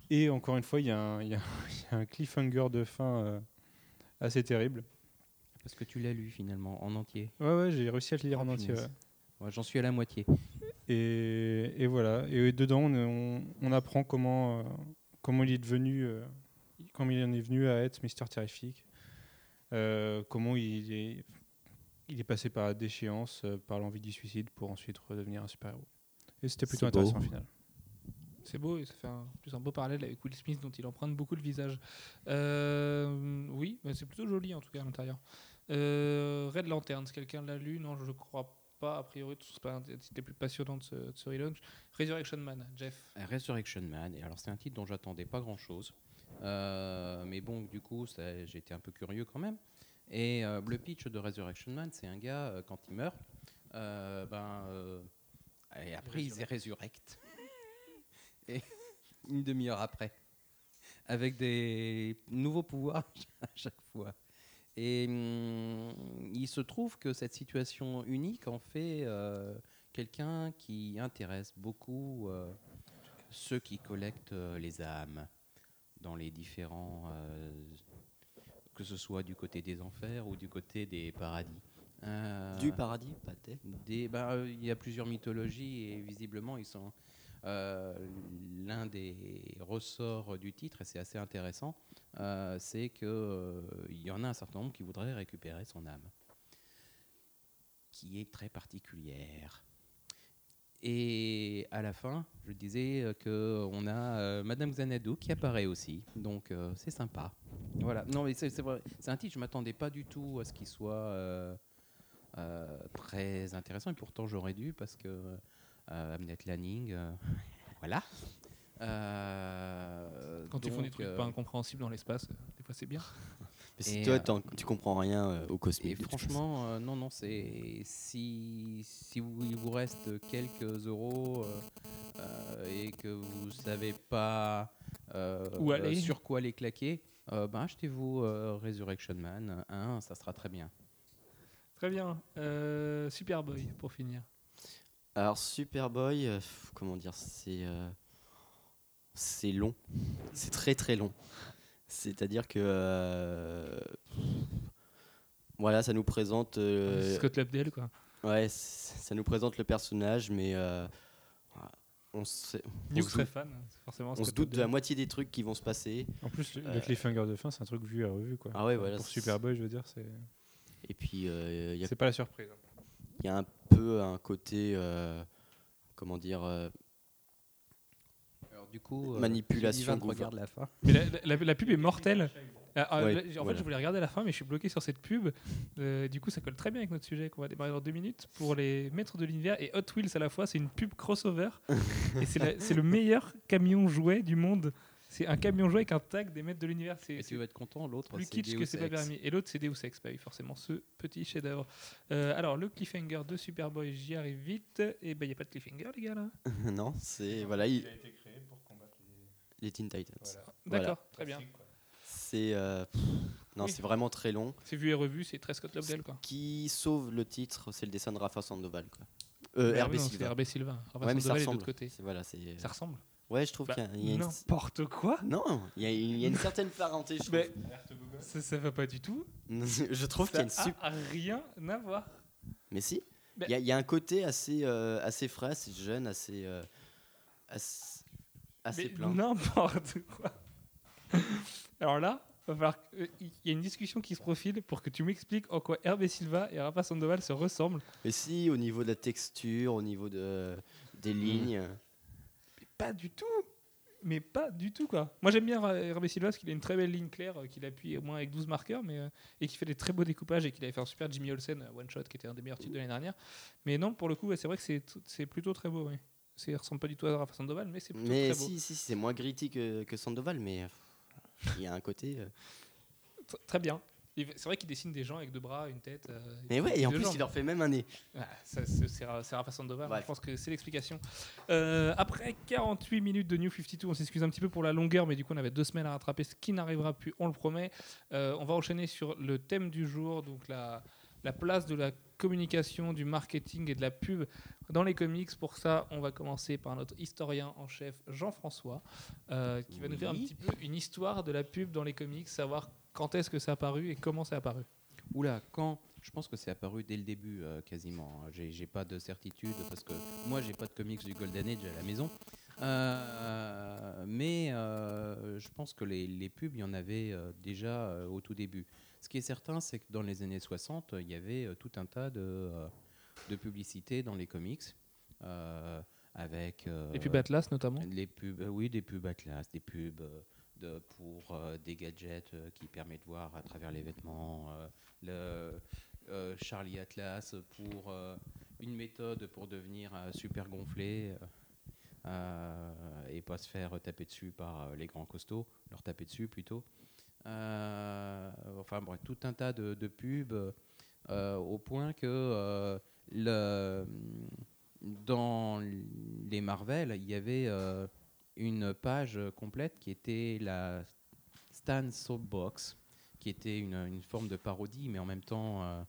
Et encore une fois, il y, a un- il y a il y a un cliffhanger de fin euh, assez terrible. Parce que tu l'as lu finalement en entier. Ouais, ouais, j'ai réussi à le lire Oh, en entier. ouais. J'en suis à la moitié. Et, et voilà. Et dedans, on, on- on apprend comment, euh, comment il est devenu, euh, comment il en est venu à être Mister Terrific. Euh, comment il est, il est passé par la déchéance, euh, par l'envie du suicide pour ensuite redevenir un super-héros. Et c'était plutôt intéressant au final. C'est beau et ça fait un, plus un beau parallèle avec Will Smith dont il emprunte beaucoup le visage. Euh, oui, mais c'est plutôt joli en tout cas à l'intérieur. Euh, Red Lantern, quelqu'un l'a lu, non, je crois pas. A priori, c'est pas un des titres les plus passionnants de ce, de ce relaunch. Resurrection Man, Jeff. Resurrection Man, et alors c'est un titre dont j'attendais pas grand chose. mais bon, du coup, été un peu curieux quand même. Et euh, le pitch de Resurrection Man, c'est un gars, euh, quand il meurt, euh, ben, euh, Et après, ils les résurrectent. Et une demi-heure après. Avec des nouveaux pouvoirs à chaque fois. Et hum, il se trouve que cette situation unique en fait euh, quelqu'un qui intéresse beaucoup euh, ceux qui collectent euh, les âmes dans les différents. que ce soit du côté des enfers ou du côté des paradis. Du paradis, des- bah, il y a plusieurs mythologies et visiblement ils sont l'un des ressorts du titre et c'est assez intéressant euh, c'est que euh, il y en a un certain nombre qui voudraient récupérer son âme qui est très particulière. Et à la fin je disais euh, que on a euh, Madame Xanadu qui apparaît aussi. Donc euh, c'est sympa. Voilà. Non mais c'est un titre je m'attendais pas du tout à ce qu'il soit euh, euh, très intéressant. Et pourtant j'aurais dû parce que euh, Amnet Lanning, euh, voilà. Euh, Quand ils font des trucs euh, pas incompréhensibles dans l'espace, euh, des fois c'est bien. Mais si toi, tu comprends rien euh, au cosmique. franchement, euh, non, non, c'est si si vous, il vous reste quelques euros et que vous savez pas euh, Où aller. euh, sur quoi les claquer, euh, ben achetez-vous euh, Resurrection Man 1, ça sera très bien. Très bien. Euh, Superboy, pour finir. Alors Superboy, euh, comment dire, c'est euh, c'est long, c'est très très long. C'est-à-dire que euh, voilà, ça nous présente, euh, Scott Lobdell, quoi. ouais, ça nous présente le personnage, mais euh, on, on se serait doute, fan, forcément. on se doute de la moitié des trucs qui vont se passer. En plus, le, Euh, cliffhanger de fin, c'est un truc vu et revu. Quoi. Ah ouais, voilà. Pour Superboy, je veux dire, c'est Et puis euh, il y a c'est pas la surprise. hein. Il y a un peu un côté, euh, comment dire, euh, Alors du coup, Manipulation gouver- regarde la fin. Mais la, la- la pub est mortelle. Ah, ah, Ouais, en voilà. fait, je voulais regarder la fin, mais je suis bloqué sur cette pub. Euh, du coup, ça colle très bien avec notre sujet qu'on va démarrer dans deux minutes. Pour les maîtres de l'univers et Hot Wheels à la fois, c'est une pub crossover. et c'est le meilleur camion jouet du monde. C'est un camion jouet avec un tag des maîtres de l'univers. Et tu vas être content, l'autre plus c'est kitsch que Deus c'est pas permis. Et l'autre, c'est Deus Ex, bah oui, forcément, ce petit chef-d'œuvre. Euh, alors, le cliffhanger de Superboy, j'y arrive vite. Et ben, il n'y a pas de cliffhanger, les gars, là. non, c'est voilà, il- a été créé pour combattre les. les Teen Titans. D'accord, Voilà. très bien. C'est euh, non, Oui. c'est vraiment très long. C'est vu et revu, c'est très Scott Lobdell, quoi. Qui sauve le titre, c'est le dessin de Rafa Sandoval. Quoi. Euh, Bah oui, non, Silva. Rafa Ouais, mais ça est de l'autre côté. Voilà. Ça ressemble Ouais, je trouve Bah, qu'il y a, il une... N'importe quoi Non, il y, a, il y a une certaine parenté. Je trouve, Mais ça, ça va pas du tout. je trouve qu'il y a une Ça sup- a rien à voir. Mais si, il y, a- il y a un côté assez, euh, assez frais, assez jeune, assez, euh, assez, assez Mais plein. n'importe quoi. Alors là, va falloir que- euh, il y a une discussion qui se profile pour que tu m'expliques en quoi Herbie Silva et Rafa Sandoval se ressemblent. Mais si, au niveau de la texture, au niveau de, des lignes. Mais pas du tout. Mais pas du tout quoi. Moi j'aime bien Herbie Silva parce qu'il a une très belle ligne claire euh, qu'il appuie au moins avec 12 marqueurs mais, euh, et qui fait des très beaux découpages et qu'il avait fait un super Jimmy Olsen euh, One Shot qui était un des meilleurs titres de l'année dernière. Mais non, pour le coup, ouais, c'est vrai que c'est plutôt très beau. Ouais. C'est- ressemble pas du tout à Rafa Sandoval mais c'est plutôt Mais très beau. si, si, c'est moins gritty que, que Sandoval, mais il y a un côté. Tr- Très bien. C'est vrai qu'il dessine des gens avec deux bras, une tête. euh, Mais ouais, et en plus, jambes. il leur fait même un nez. Ah, ça, c'est c'est Ra- c'est Rafa Sandoval, Bref. je pense que c'est l'explication. Euh, après 48 minutes de New 52, on s'excuse un petit peu pour la longueur, mais du coup on avait deux semaines à rattraper, ce qui n'arrivera plus, on le promet. Euh, on va enchaîner sur le thème du jour, donc la, la place de la communication, du marketing et de la pub dans les comics. Pour ça, on va commencer par notre historien en chef Jean-François, euh, qui va nous faire un petit peu une histoire de la pub dans les comics, savoir quand est-ce que ça a apparu et comment ça a apparu? Oula, quand? Je pense que c'est apparu dès le début, euh, quasiment. J'ai pas de certitude parce que moi, j'ai pas de comics du Golden Age à la maison. Euh, mais euh, je pense que les, les pubs, il y en avait euh, déjà au tout début. Ce qui est certain, c'est que dans les années 60, il y avait tout un tas de, de publicités dans les comics. avec Les pubs Atlas notamment. les pubs, oui, des pubs Atlas, des pubs pour euh, des gadgets euh, qui permettent de voir à travers les vêtements. euh, le Charlie Atlas pour une méthode pour devenir super gonflé et pas se faire taper dessus par les grands costauds, leur taper dessus plutôt. Enfin bref, tout un tas de, pubs au point que dans les Marvel, il y avait une page complète qui était la Stan Soapbox, qui était une, une forme de parodie, mais en même temps euh,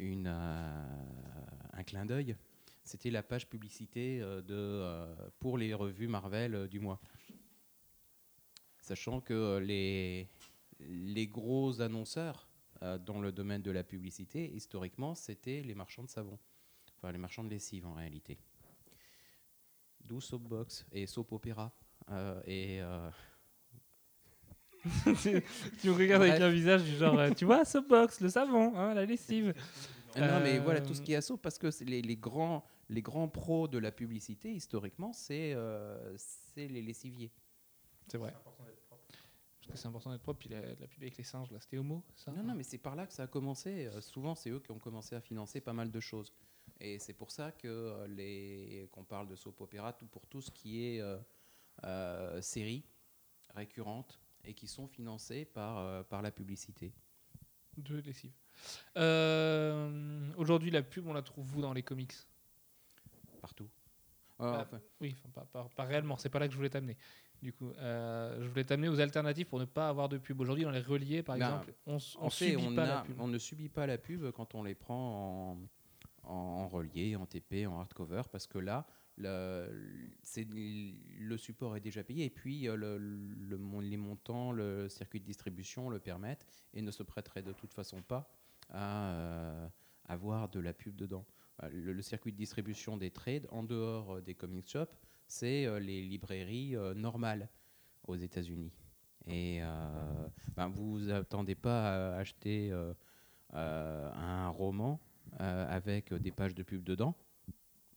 euh, un clin d'œil. C'était la page publicité euh, de, euh, pour les revues Marvel euh, du mois. Sachant que euh, les, les gros annonceurs euh, dans le domaine de la publicité, historiquement, c'était les marchands de savon. Enfin, les marchands de lessive en réalité. D'où Soapbox et Soap Opera. Euh, et euh, tu me regardes avec un visage du genre, euh, tu vois, Soapbox, le savon, hein, la lessive. Non, mais voilà tout ce qui est assaut, parce que les, les grands, les grands pros de la publicité, historiquement, c'est c'est les lessiviers. C'est vrai. Parce que c'est important d'être propre. Puis la, la pub avec les singes, là, c'était homo, ça Non, non, mais c'est par là que ça a commencé. Euh, souvent, c'est eux qui ont commencé à financer pas mal de choses. Et c'est pour ça que euh, les qu'on parle de soap opéra tout pour tout ce qui est euh, euh, séries récurrentes et qui sont financées par, euh, par la publicité. De lessive. Euh, Aujourd'hui, la pub, on la trouve où dans les comics? Partout. Bah, Ah, enfin, Oui, enfin, pas, pas- pas réellement, c'est pas là que je voulais t'amener. Du coup, euh, je voulais t'amener aux alternatives pour ne pas avoir de pub. Aujourd'hui, dans les reliés, par Ben, exemple, on, on en fait, subit on, pas la a- pub. on ne subit pas la pub quand on les prend en, en, relié, en TP, en hardcover, parce que là, le, le support est déjà payé et puis euh, le, les montants, le circuit de distribution le permettent et ne se prêteraient de toute façon pas à euh, avoir de la pub dedans. Euh, Le, circuit de distribution des trades, en dehors des comic shops, c'est les librairies normales aux États-Unis. Et ben, vous attendez pas à acheter un roman avec des pages de pub dedans.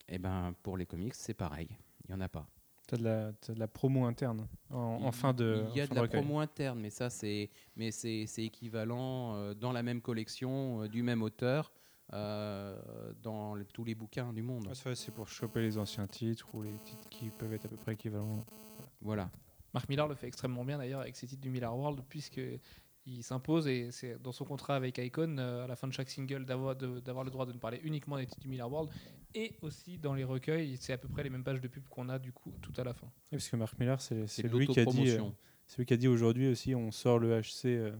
Et ben pour les comics, c'est pareil. Il y en a pas. T'as de, la- t'as de la promo interne en, fin de. Il y a de la promo interne, mais ça c'est, mais c'est, c'est équivalent euh, dans la même collection euh, du même auteur euh, dans le- tous les bouquins du monde. Ouais, c'est pour choper les anciens titres ou les titres qui peuvent être à peu près équivalents. Voilà. Mark Millar le fait extrêmement bien d'ailleurs avec ses titres du Miller World, puisque il s'impose et c'est dans son contrat avec Icon euh, à la fin de chaque single d'avoir de- d'avoir le droit de ne parler uniquement des titres du Miller World et aussi dans les recueils, c'est à peu près les mêmes pages de pub qu'on a du coup tout à la fin. Oui, parce que Marc Miller, c'est C'est c'est de lui qui a dit. euh, lui qui a dit aujourd'hui aussi, on sort le HC, euh,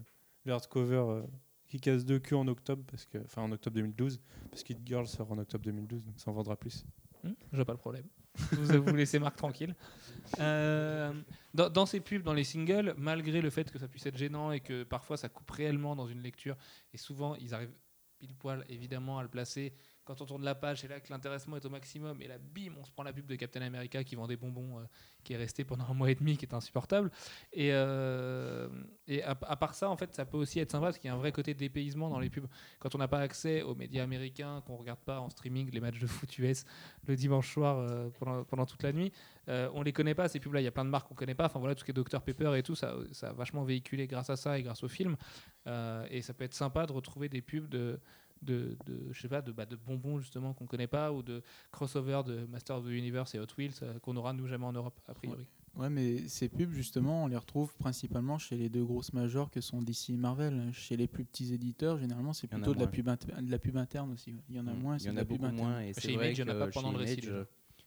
le hardcover euh, qui casse deux queues en octobre, parce que, enfin en octobre 2012, parce que Girl sort en octobre 2012, donc ça en vendra plus. Hmm, J'ai pas le problème. Vous, vous laissez Marc tranquille. Euh, dans, dans ces pubs, dans les singles, malgré le fait que ça puisse être gênant et que parfois ça coupe réellement dans une lecture, et souvent ils arrivent pile poil évidemment à le placer. Quand on tourne la page, c'est là que l'intéressement est au maximum, et là, bim, on se prend la pub de Captain America qui vend des bonbons, euh, qui est resté pendant un mois et demi, qui est insupportable. Et, euh, à, part ça, en fait, ça peut aussi être sympa parce qu'il y a un vrai côté dépaysement dans les pubs. Quand on n'a pas accès aux médias américains, qu'on regarde pas en streaming les matchs de foot US le dimanche soir euh, pendant, toute la nuit, on les connaît pas ces pubs-là. Il y a plein de marques qu'on connaît pas. Enfin voilà, tout ce qui est Dr Pepper et tout, ça, ça a vachement véhiculé grâce à ça et grâce au film. Et ça peut être sympa de retrouver des pubs de de, de je sais pas de, bah, de bonbons justement qu'on connaît pas ou de crossover de Master of the Universe et Hot Wheels euh, qu'on aura nous jamais en Europe a priori. Ouais, mais ces pubs, justement, on les retrouve principalement chez les deux grosses majors que sont DC et Marvel. Chez les plus petits éditeurs, généralement, c'est plutôt de la, pub de la pub interne aussi. ouais. Il y en a Mm. moins, Il c'est y en de a la pub beaucoup interne. moins. Et Chez c'est Image, vrai il y en a que pas pendant chez le récit,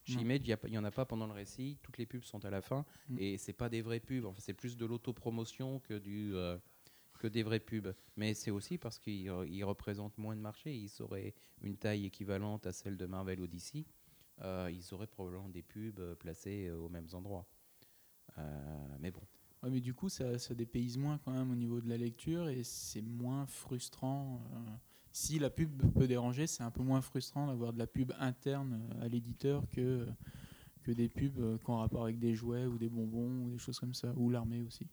Chez. Image, il n'y en a pas pendant le récit. Toutes les pubs sont à la fin. Mm. Et c'est pas des vraies pubs. Enfin, c'est plus de l'autopromotion que, du, euh, que des vraies pubs. Mais c'est aussi parce qu'ils ils représentent moins de marché. Ils auraient une taille équivalente à celle de Marvel ou DC. Euh, ils auraient probablement des pubs euh, placées euh, aux mêmes endroits. Mais bon. Mais du coup, ça, ça dépayse moins quand même au niveau de la lecture et c'est moins frustrant. si la pub peut déranger, c'est un peu moins frustrant d'avoir de la pub interne à l'éditeur que, que des pubs qui rapport avec des jouets ou des bonbons ou des choses comme ça, ou l'armée aussi.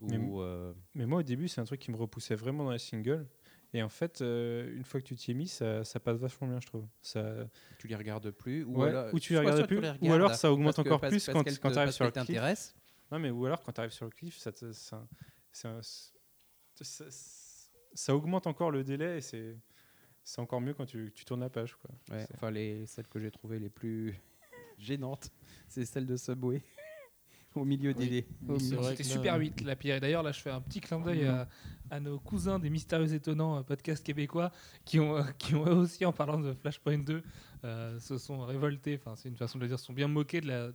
Mais Ou, euh, Mais moi, au début, c'est un truc qui me repoussait vraiment dans les singles. Et en fait, euh, une fois que tu t'y es mis, ça, ça passe vachement bien, je trouve. Ça, tu les regardes plus. Ou, Ouais, alors, ou tu les regardes tu plus, les ou alors ça augmente encore parce- plus parce quand- quand t'arrives parce sur le cliff. Non, mais ou alors quand tu arrives sur le cliff, ça, te- ça, un- ça, ça augmente encore le délai et c'est, c'est encore mieux quand tu, tu tournes la page. Quoi. Ouais, enfin, les, celles que j'ai trouvées les plus gênantes, c'est celles de Subway. au milieu Oui. des. Oui, C'était Super 8, la pire. Et d'ailleurs, là, je fais un petit clin d'œil à, à nos cousins des Mystérieux Étonnants, euh, podcast québécois, qui ont, euh, qui ont eux aussi, en parlant de Flashpoint 2, euh, se sont révoltés. Enfin, c'est une façon de le dire, se sont bien moqués de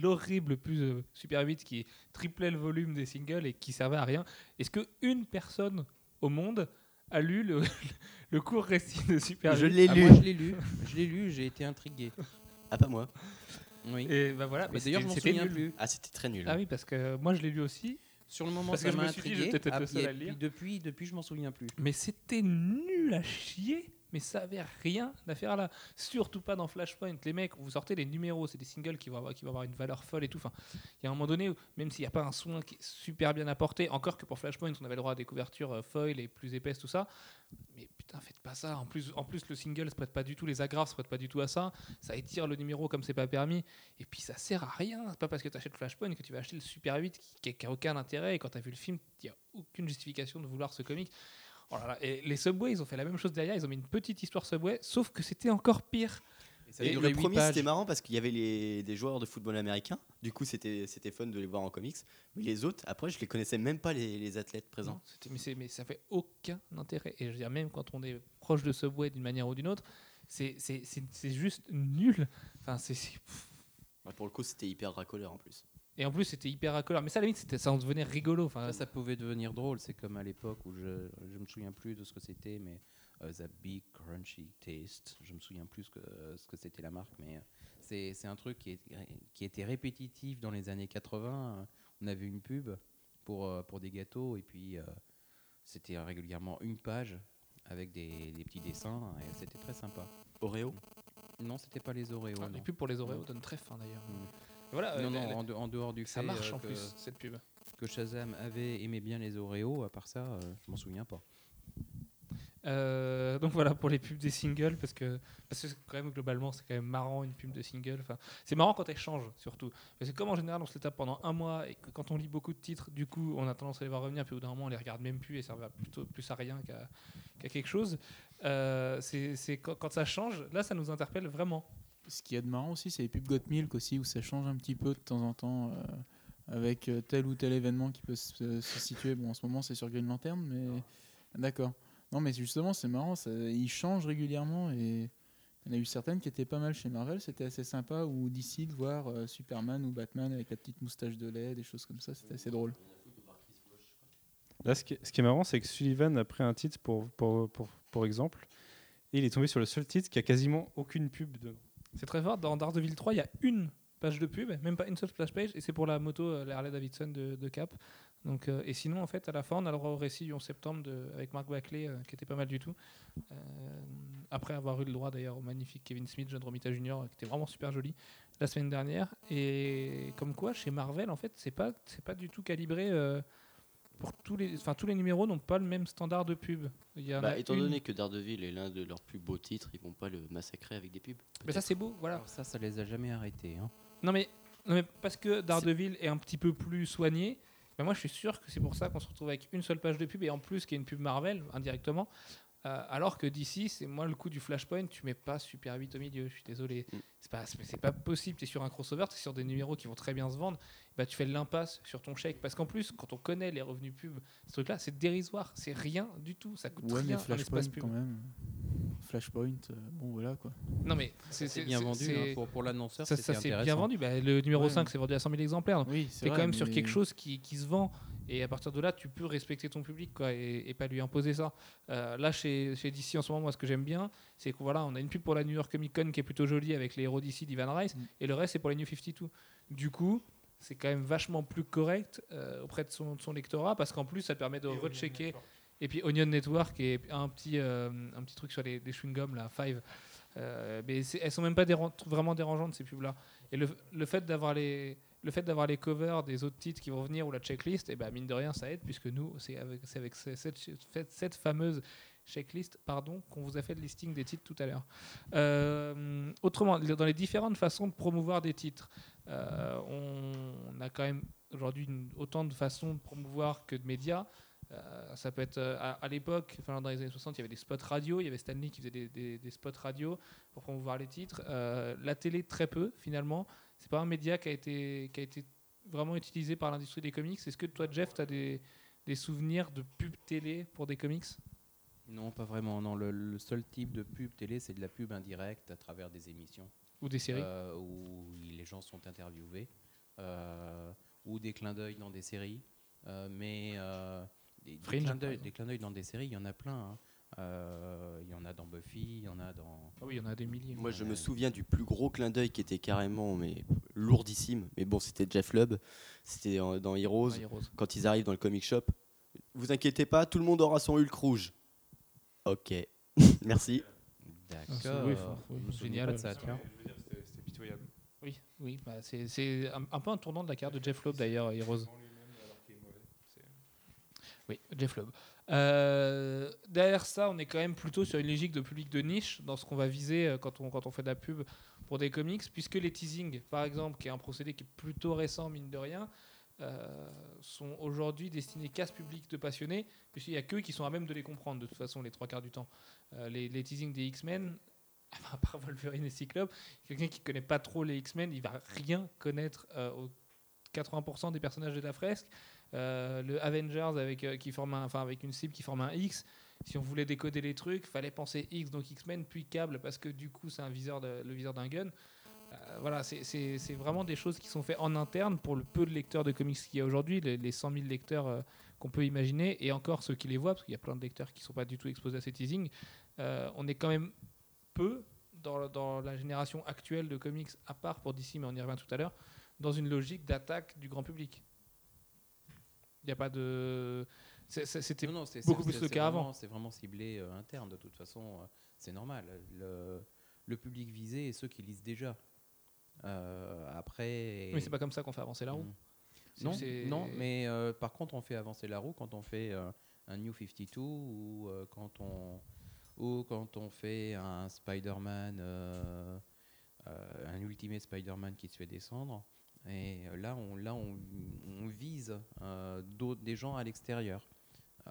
l'horrible plus euh, Super 8 qui triplait le volume des singles et qui servait à rien. Est-ce que une personne au monde a lu le, le court récit de Super 8 Je l'ai Ah, lu. moi, je l'ai lu. Je l'ai lu, j'ai été intrigué. Ah, pas moi. Oui. Et bah voilà, Mais d'ailleurs, je m'en souviens nul. plus. Ah, c'était très nul. Ah oui, parce que moi je l'ai lu aussi, Sur le moment, Parce ça que je m'a me suis dit, vais peut-être être Ah, le seul à le lire. depuis, depuis, je m'en souviens plus. mais c'était nul à chier. Mais ça avait rien à faire là. Surtout pas dans Flashpoint. Les mecs, vous sortez les numéros, c'est des singles qui vont avoir, une valeur folle et tout. Enfin, il y a un moment donné où, même s'il n'y a pas un soin qui est super bien apporté, encore que pour Flashpoint, on avait le droit à des couvertures euh, foil et plus épaisses, tout ça. Mais putain, faites pas ça. En plus, en plus le single se prête pas du tout, les agrafes se prêtent pas du tout à ça. Ça étire le numéro comme c'est pas permis. Et puis ça sert à rien. C'est pas parce que tu achètes Flashpoint que tu vas acheter le Super 8 qui, qui a aucun intérêt. Et quand tu as vu le film, il n'y a aucune justification de vouloir ce comic. Oh là là. Et les Subway, ils ont fait la même chose derrière. Ils ont mis une petite histoire Subway, sauf que c'était encore pire. Et Et le premier, c'était marrant parce qu'il y avait les, des joueurs de football américain. Du coup, c'était fun de les voir en comics. Mais les autres, après, je les connaissais même pas, les, les athlètes présents. Non, mais, ça fait aucun intérêt. Et je veux dire, même quand on est proche de Subway d'une manière ou d'une autre, c'est juste nul. Enfin, c'est Ouais, pour le coup, c'était hyper racoleur en plus. Et en plus, c'était hyper racoleur. Mais ça, à la limite, c'était- ça en devenait rigolo. Enfin, Ça, ça pouvait devenir drôle. C'est comme à l'époque où je je me souviens plus de ce que c'était, mais euh, The Big Crunchy Taste. Je me souviens plus ce que ce que c'était la marque, mais euh, c'est c'est un truc qui, est, qui était répétitif dans les années 80. euh, On avait une pub pour euh, pour des gâteaux et puis euh, c'était régulièrement une page avec des, des petits dessins et c'était très sympa. Oreo? Non, c'était pas les Oreos. Ah, les pubs pour les Oreos donnent très faim d'ailleurs. Mm. Voilà, euh, non, la- non, en, de- en dehors du ça fait marche euh, en que, plus, cette pub. que Shazam avait aimé bien les Oreos, à part ça, euh, je m'en souviens pas. Euh, donc voilà pour les pubs des singles parce que parce que quand même globalement c'est quand même marrant une pub de single enfin c'est marrant quand elles changent surtout parce que comme en général on se les tape pendant un mois et que quand on lit beaucoup de titres du coup on a tendance à les voir revenir puis au bout d'un moment on les regarde même plus et ça va plutôt plus à rien qu'à quelque chose Euh, c'est c'est quand, quand ça change là ça nous interpelle vraiment Ce qui est de marrant aussi, c'est les pubs Got Milk aussi, où ça change un petit peu de temps en temps euh, avec euh, tel ou tel événement qui peut se, se situer. Bon, en ce moment, c'est sur Green Lantern, mais d'accord. Non, mais justement, c'est marrant, ça, ils changent régulièrement et il y en a eu certaines qui étaient pas mal chez Marvel, c'était assez sympa, ou d'ici de voir euh, Superman ou Batman avec la petite moustache de lait, des choses comme ça, c'était assez drôle. Là, ce qui, ce qui est marrant, c'est que Sullivan a pris un titre pour, pour, pour, pour exemple, et il est tombé sur le seul titre qui a quasiment aucune pub dedans. C'est très fort. Dans Daredevil 3 il y a une page de pub même pas une seule splash page et c'est pour la moto euh, la Harley Davidson de, Cap. Donc euh, et sinon en fait à la fin on a le droit au récit du 11 septembre avec Mark Backley euh, qui était pas mal du tout. Après avoir eu le droit d'ailleurs au magnifique Kevin Smith John Romita Jr qui était vraiment super joli la semaine dernière. Et comme quoi chez Marvel en fait c'est pas c'est pas du tout calibré pour tous les enfin tous les numéros n'ont pas le même standard de pub il y en Bah, a étant une- donné que Daredevil est l'un de leurs plus beaux titres, ils vont pas le massacrer avec des pubs. mais ça c'est beau voilà Alors ça, ça les a jamais arrêtés. hein. Non mais, non mais parce que Daredevil est un petit peu plus soigné, moi je suis sûr que c'est pour ça qu'on se retrouve avec une seule page de pub et en plus qui est une pub Marvel indirectement. Euh, alors que d'ici, c'est moi le coup du Flashpoint, tu mets pas Super 8 au milieu, je suis désolé. Mm. C'est pas, c'est pas possible, tu es sur un crossover, tu es sur des numéros qui vont très bien se vendre, bah, tu fais l'impasse sur ton chèque. Parce qu'en plus, quand on connaît les revenus pub, ce truc-là, c'est dérisoire, c'est rien du tout, ça coûte Ouais, rien mais Flashpoint pub. quand même. Flashpoint, euh, bon voilà quoi. Non mais c'est bien vendu hein, pour, pour l'annonceur. Ça, c'est bien vendu. Bah, le numéro Ouais. 5 c'est vendu à 100 000 exemplaires. Oui, c'est quand même sur quelque chose qui, qui se vend et à partir de là tu peux respecter ton public quoi et, et pas lui imposer ça Euh, là chez, chez DC en ce moment moi ce que j'aime bien c'est que voilà on a une pub pour la New York Comic Con qui est plutôt jolie avec les héros DC d'Ivan Rice Mm. et le reste c'est pour les New 52 du coup c'est quand même vachement plus correct euh, auprès de son, de son lectorat parce qu'en plus ça te permet de rechecker et puis Onion Network et un petit, euh, un petit truc sur les, les chewing-gums, là, Five. Euh, mais elles sont même pas déran- vraiment dérangeantes ces pubs-là. Et le, le fait d'avoir les le fait d'avoir les covers des autres titres qui vont venir ou la checklist, et ben mine de rien ça aide puisque nous c'est avec, cette, fameuse checklist pardon qu'on vous a fait le listing des titres tout à l'heure. Euh, autrement, dans les différentes façons de promouvoir des titres, euh, on, a quand même aujourd'hui autant de façons de promouvoir que de médias. Euh, ça peut être à, l'époque, dans les années 60, il y avait des spots radio, il y avait Stanley qui faisait des, spots radio pour promouvoir les titres. La télé, très peu finalement. C'est pas un média qui a été, qui a été vraiment utilisé par l'industrie des comics. Est-ce que toi, Jeff, tu as des, des souvenirs de pub télé pour des comics? Non, pas vraiment. Non, le, le seul type de pub télé, c'est de la pub indirecte à travers des émissions ou des séries euh, où les gens sont interviewés euh, ou des clins d'œil dans des séries. Euh, mais des, Fringe, des clins d'œil dans des séries, il y en a plein. hein. Euh, Il y en a dans Buffy, il y en a dans. Ah oui, il y en a des milliers. Moi, je me souviens du plus gros clin d'œil qui était carrément mais lourdissime. Mais bon, c'était Jeff Lubb. C'était dans Heroes. Ah, Heroes. Quand ils arrivent dans le comic shop, vous inquiétez pas, tout le monde aura son Hulk rouge. Ok. Merci. Ah, c'est- D'accord. oui, faut- oui, Je me souviens génial. pas de ça, tiens. C'était pitoyable. Oui, oui bah, c'est c'est un, un peu un tournant de la carte de Jeff Loeb d'ailleurs, Heroes. Oui, Jeff Loeb. Euh, derrière ça, on est quand même plutôt sur une logique de public de niche dans ce qu'on va viser euh, quand on, fait de la pub pour des comics, puisque les teasings, par exemple, qui est un procédé qui est plutôt récent, mine de rien, euh, sont aujourd'hui destinés qu'à ce public de passionnés, puisqu'il n'y a qu'eux qui sont à même de les comprendre, de toute façon, les trois quarts du temps. Les, teasings des X-Men, à part Wolverine et Cyclope, quelqu'un qui connaît pas trop les X-Men, il va rien connaître aux 80% des personnages de la fresque. Euh, le Avengers avec, euh, qui forme avec une cible qui forme un X. Si on voulait décoder les trucs, fallait penser X, donc X-Men, puis câble, parce que du coup, c'est un viseur le viseur d'un gun. Euh, voilà, c'est- vraiment des choses qui sont faites en interne pour le peu de lecteurs de comics qu'il y a aujourd'hui, les, les 100 000 lecteurs qu'on peut imaginer, et encore ceux qui les voient, parce qu'il y a plein de lecteurs qui ne sont pas du tout exposés à ces teasings. On est quand même peu dans, dans la génération actuelle de comics, à part pour DC, mais on y revient tout à l'heure, dans une logique d'attaque du grand public. Il n'y a pas de. C'était beaucoup plus le cas vraiment- avant. C'est vraiment ciblé euh, interne, de toute façon, euh, c'est normal. Le, le public visé est ceux qui lisent déjà. Euh, après. Mais c'est pas comme ça qu'on fait avancer la roue. Mm. Non, non, mais euh, par contre, on fait avancer la roue quand on fait un New 52 ou quand on ou quand on fait un Spider-Man, un Ultimate Spider-Man qui se fait descendre. Et euh, là, on, là, on, on vise euh, des gens à l'extérieur. Euh,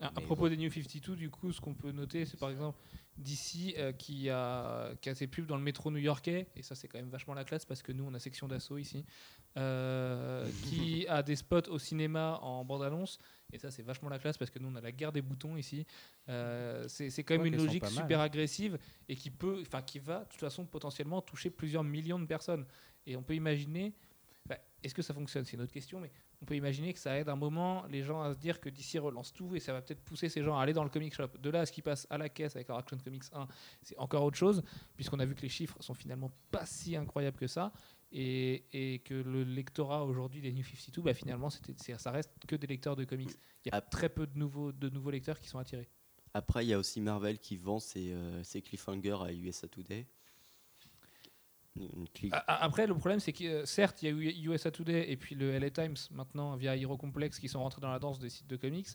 À, propos des New 52, du coup, ce qu'on peut noter, c'est par exemple DC euh, qui, a, qui a ses pubs dans le métro new-yorkais, et ça c'est quand même vachement la classe parce que nous on a section d'assaut ici, euh, qui a des spots au cinéma en bande-annonce, et ça c'est vachement la classe parce que nous on a la guerre des boutons ici. Euh, c'est quand même Ouais, une logique mal, super hein. agressive et qui peut, enfin qui va de toute façon potentiellement toucher plusieurs millions de personnes. Et on peut imaginer, est-ce que ça fonctionne? C'est une autre question, mais on peut imaginer que ça aide un moment les gens à se dire que DC relance tout et ça va peut-être pousser ces gens à aller dans le comic shop. De là à ce qui passe à la caisse avec leur Action Comics 1, c'est encore autre chose, puisqu'on a vu que les chiffres sont finalement pas si incroyables que ça. Et, et que le lectorat aujourd'hui des New 52, bah finalement, ça reste que des lecteurs de comics. Il y a très peu de nouveaux, de nouveaux lecteurs qui sont attirés. Après, il y a aussi Marvel qui vend ses, euh, ses cliffhangers à USA Today. Après, le problème, c'est que euh, certes, il y a eu USA Today et puis le LA Times maintenant via Hero Complex qui sont rentrés dans la danse des sites de comics.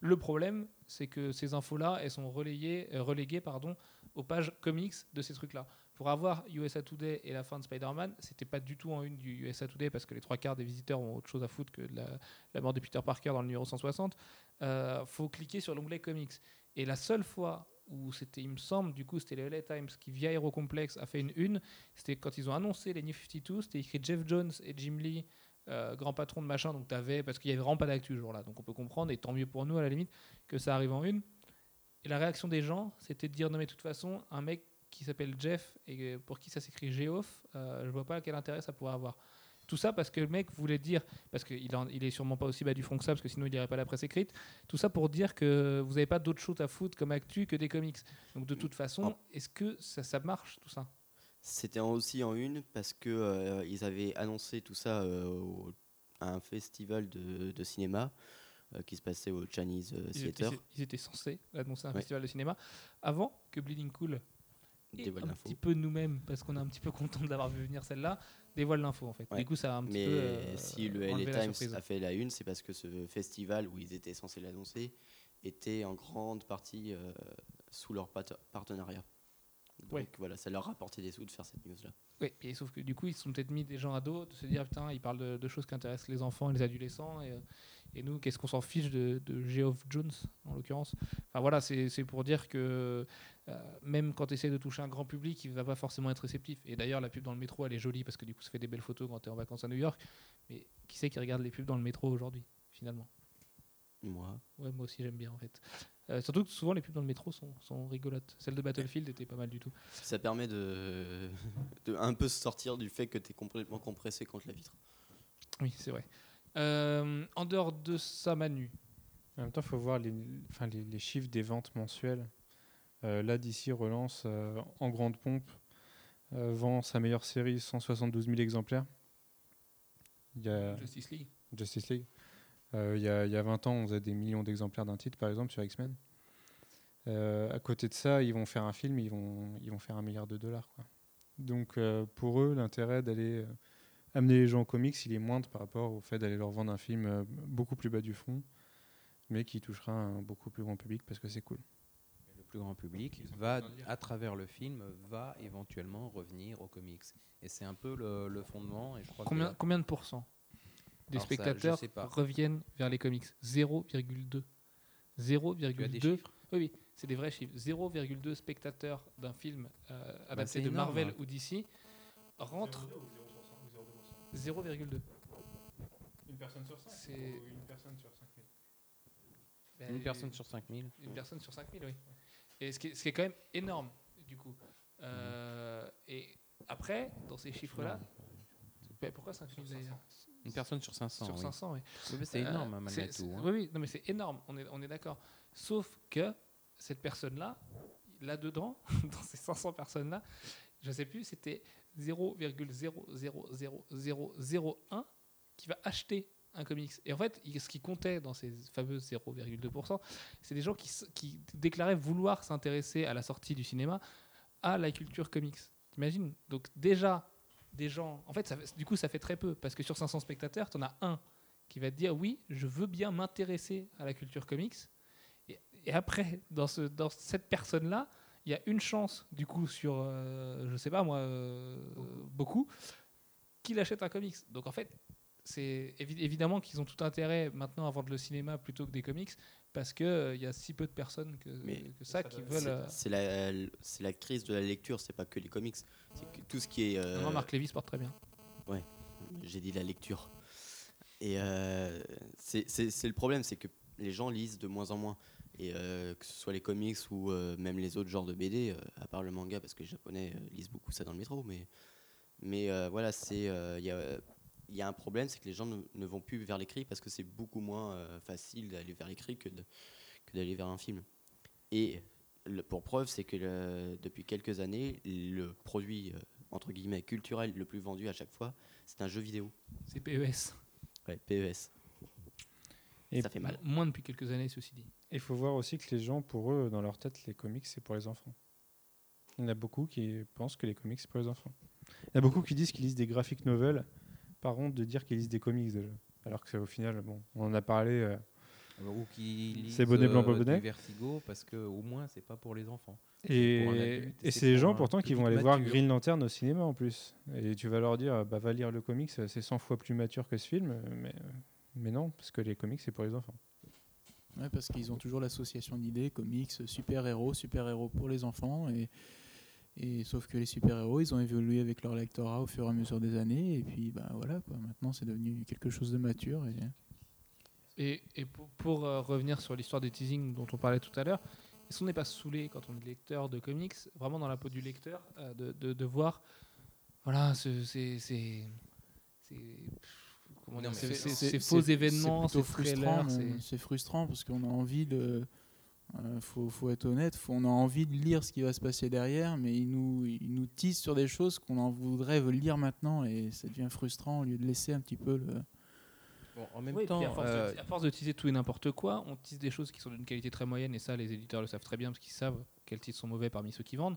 Le problème, c'est que ces infos-là, elles sont relayées, euh, reléguées pardon, aux pages comics de ces trucs-là. Pour avoir USA Today et la fin de Spider-Man, c'était pas du tout en une du USA Today parce que les trois quarts des visiteurs ont autre chose à foutre que de la, la mort de Peter Parker dans le numéro 160. Euh, faut cliquer sur l'onglet comics. Et la seule fois où c'était, il me semble, du coup, c'était le LA Times qui, via Hero Complex, a fait une une, c'était quand ils ont annoncé les New 52, c'était écrit Jeff Jones et Jim Lee, euh, grand patron de machin, donc t'avais, parce qu'il y avait vraiment pas d'actu ce jour-là, donc on peut comprendre, et tant mieux pour nous à la limite, que ça arrive en une. Et la réaction des gens, c'était de dire, non mais de toute façon, un mec qui s'appelle Jeff, et pour qui ça s'écrit Geoff, euh, je vois pas quel intérêt ça pourrait avoir. Tout ça parce que le mec voulait dire, parce qu'il il est sûrement pas aussi bas du front que ça, parce que sinon il dirait pas la presse écrite, tout ça pour dire que vous n'avez pas d'autre chose à foutre comme actu que des comics. Donc de toute façon, est-ce que ça, ça marche tout ça? C'était aussi en une parce que euh, ils avaient annoncé tout ça euh, à un festival de, de cinéma euh, qui se passait au Chinese étaient, Theater. ils étaient censés annoncer un Ouais. festival de cinéma avant que Bleeding Cool et un petit peu nous-mêmes, parce qu'on est un petit peu content de l'avoir vu venir celle-là, dévoile l'info en fait. Ouais. Du coup, ça a un petit Mais peu. euh, si le LA Times surprise. a fait la une, c'est parce que ce festival où ils étaient censés l'annoncer était en grande partie euh, sous leur partenariat. Donc Ouais. voilà, ça leur a rapporté des sous de faire cette news-là. Oui, et sauf que du coup, ils se sont peut-être mis des gens à dos de se dire putain, ils parlent de, de choses qui intéressent les enfants et les adolescents, et, euh, et nous, qu'est-ce qu'on s'en fiche de, de Geoff Jones en l'occurrence? Enfin voilà, c'est pour dire que même quand tu essaies de toucher un grand public, il va pas forcément être réceptif. Et d'ailleurs, la pub dans le métro, elle est jolie parce que du coup, ça fait des belles photos quand tu es en vacances à New York. Mais qui c'est qui regarde les pubs dans le métro aujourd'hui, finalement? Moi, Ouais, moi aussi, j'aime bien en fait. Euh, surtout que souvent, les pubs dans le métro sont, sont rigolotes. Celle de Battlefield était pas mal du tout. ça permet de, de un peu se sortir du fait que tu es complètement compressé contre la vitre. Oui, c'est vrai. Euh, en dehors de ça, Manu, En même temps, il faut voir les, enfin, les, les chiffres des ventes mensuelles. Euh, là, d'ici relance euh, en grande pompe, euh, vend sa meilleure série, 172 000 exemplaires. Il y a Justice League. Justice League. Il, y a, il y a 20 ans, on faisait des millions d'exemplaires d'un titre, par exemple, sur X-Men. Euh, à côté de ça, ils vont faire un film, ils vont, ils vont faire un milliard de dollars. Quoi. Donc, euh, pour eux, l'intérêt d'aller euh, amener les gens aux comics, il est moindre par rapport au fait d'aller leur vendre un film beaucoup plus bas du front, mais qui touchera un beaucoup plus grand public parce que c'est cool. Plus grand public va, à travers le film, va éventuellement revenir aux comics. Et c'est un peu le, le fondement. Et je crois Combien, combien de pourcents des Alors spectateurs reviennent vers les comics? 0,2. tu as 0,2. des chiffres? Oui, oui, c'est des vrais chiffres. 0,2 spectateurs d'un film euh, adapté Bah, c'est de énorme. Marvel ou DC rentrent 0,2. Une personne sur cinq C'est- ou une personne sur 5000 Ben, Une personne sur 5000. Une personne sur 5000, oui. Et ce qui, est, ce qui est quand même énorme, du coup. Euh, et après, dans ces chiffres-là, ben, pourquoi 5000 d'ailleurs Une personne sur 500. Sur oui. 500, oui. C'est Euh, énorme, hein, malgré tout. hein. Oui, oui, non, mais c'est énorme, on est, on est d'accord. Sauf que cette personne-là, là-dedans, dans ces 500 personnes-là, je ne sais plus, c'était 0,0000001 qui va acheter un comics. Et en fait, ce qui comptait dans ces fameux 0,2%, c'est des gens qui, déclaraient vouloir s'intéresser à la sortie du cinéma à la culture comics. T'imagines? Donc déjà, des gens... En fait, ça du coup, ça fait très peu, parce que sur 500 spectateurs, tu en as un qui va te dire oui, je veux bien m'intéresser à la culture comics. Et, après, dans cette personne-là, il y a une chance, du coup, sur, euh, je sais pas moi, euh, beaucoup, qu'il achète un comics. Donc en fait, c'est évi- évidemment qu'ils ont tout intérêt maintenant à vendre le cinéma plutôt que des comics, parce qu'il il y a si peu de personnes que, Mais que ça qui veulent. C'est euh, la, c'est la crise de la lecture, c'est pas que les comics. C'est que tout ce qui est. euh, non, Marc Lévy se porte très bien. J'ai dit la lecture. Et euh, c'est le problème, c'est que les gens lisent de moins en moins. Et euh, que ce soit les comics ou euh, même les autres genres de BD, euh, à part le manga, parce que les Japonais euh, lisent beaucoup ça dans le métro. Mais, mais euh, voilà, c'est il y, a, il y a un problème, c'est que les gens ne, ne vont plus vers l'écrit parce que c'est beaucoup moins euh, facile d'aller vers l'écrit que d'aller vers un film. Et le- pour preuve, c'est que le- depuis quelques années, le produit euh, entre guillemets culturel le plus vendu à chaque fois, c'est un jeu vidéo. C'est PES. Ouais, PES. Et ça fait mal. Moins depuis quelques années, ceci dit. Il faut voir aussi que les gens, pour eux, dans leur tête, les comics, c'est pour les enfants. Il y en a beaucoup qui pensent que les comics, c'est pour les enfants. Il y en a beaucoup qui disent qu'ils lisent des graphic novels, par contre, de dire qu'ils lisent des comics déjà. Alors que c'est au final, bon, on en a parlé. euh, Ou qui lisent C'est bonnet blanc, euh, bonnet. du Vertigo parce que au moins c'est pas pour les enfants. et adulte, c'est les gens pourtant qui vont aller voir. Green Lantern au cinéma en plus. Et tu vas leur dire, bah va lire le comics, c'est 100 fois plus mature que ce film. Mais, mais non, parce que les comics, c'est pour les enfants. Ouais, parce qu'ils ont toujours l'association d'idées, comics, super-héros, super-héros pour les enfants. Et, et sauf que les super-héros, ils ont évolué avec leur lectorat au fur et à mesure des années. Et puis, bah, voilà, quoi. maintenant, c'est devenu quelque chose de mature. Et... Et, et pour, pour, euh, revenir sur l'histoire des teasing dont on parlait tout à l'heure, est-ce qu'on n'est pas saoulé quand on est lecteur de comics, vraiment dans la peau du lecteur, euh, de, de, de voir, voilà, c'est- ces- faux événements, c'est frustrant. c'est- C'est frustrant parce qu'on a envie de. Euh, faut, faut être honnête, faut- on a envie de lire ce qui va se passer derrière, mais ils nous, ils nous teasent sur des choses qu'on en voudrait lire maintenant et ça devient frustrant au lieu de laisser un petit peu le. Bon, en même Oui, temps, à, force euh, de, à force de teaser tout et n'importe quoi, on tease des choses qui sont d'une qualité très moyenne, et ça, les éditeurs le savent très bien parce qu'ils savent quels titres sont mauvais parmi ceux qui vendent.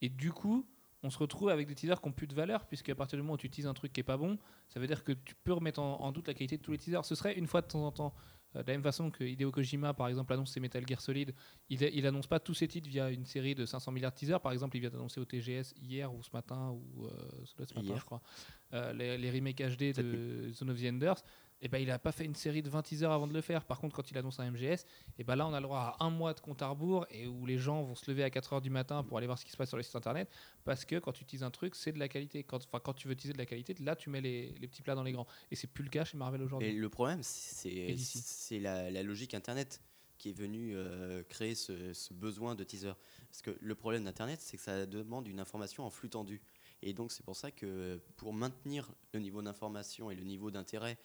Et du coup, on se retrouve avec des teasers qui n'ont plus de valeur, puisque à partir du moment où tu teases un truc qui est pas bon, ça veut dire que tu peux remettre en, en doute la qualité de tous les teasers. Ce serait une fois de temps en temps Euh, de la même façon que Hideo Kojima, par exemple, annonce ses Metal Gear Solid, il, il annonce pas tous ses titres via une série de 500 milliards de teasers. Par exemple, il vient d'annoncer au TGS hier ou ce matin, ou euh, ce matin, Hier. je crois, euh, les, les remakes HD de Zone of the Enders. Et ben, il a pas fait une série de 20 teasers avant de le faire. Par contre, quand il annonce un MGS, et ben là, on a le droit à un mois de compte à rebours et où les gens vont se lever à 4 heures du matin pour aller voir ce qui se passe sur les sites internet. Parce que quand tu utilises un truc, c'est de la qualité. Quand, quand tu veux utiliser de la qualité, là, tu mets les, les petits plats dans les grands. Et c'est plus le cas chez Marvel Et aujourd'hui. le problème, c'est Et d'ici. c'est la, la logique Internet qui est venue euh, créer ce, ce besoin de teaser. Parce que le problème d'Internet, c'est que ça demande une information en flux tendu. Et donc, c'est pour ça que pour maintenir le niveau d'information et le niveau d'intérêt,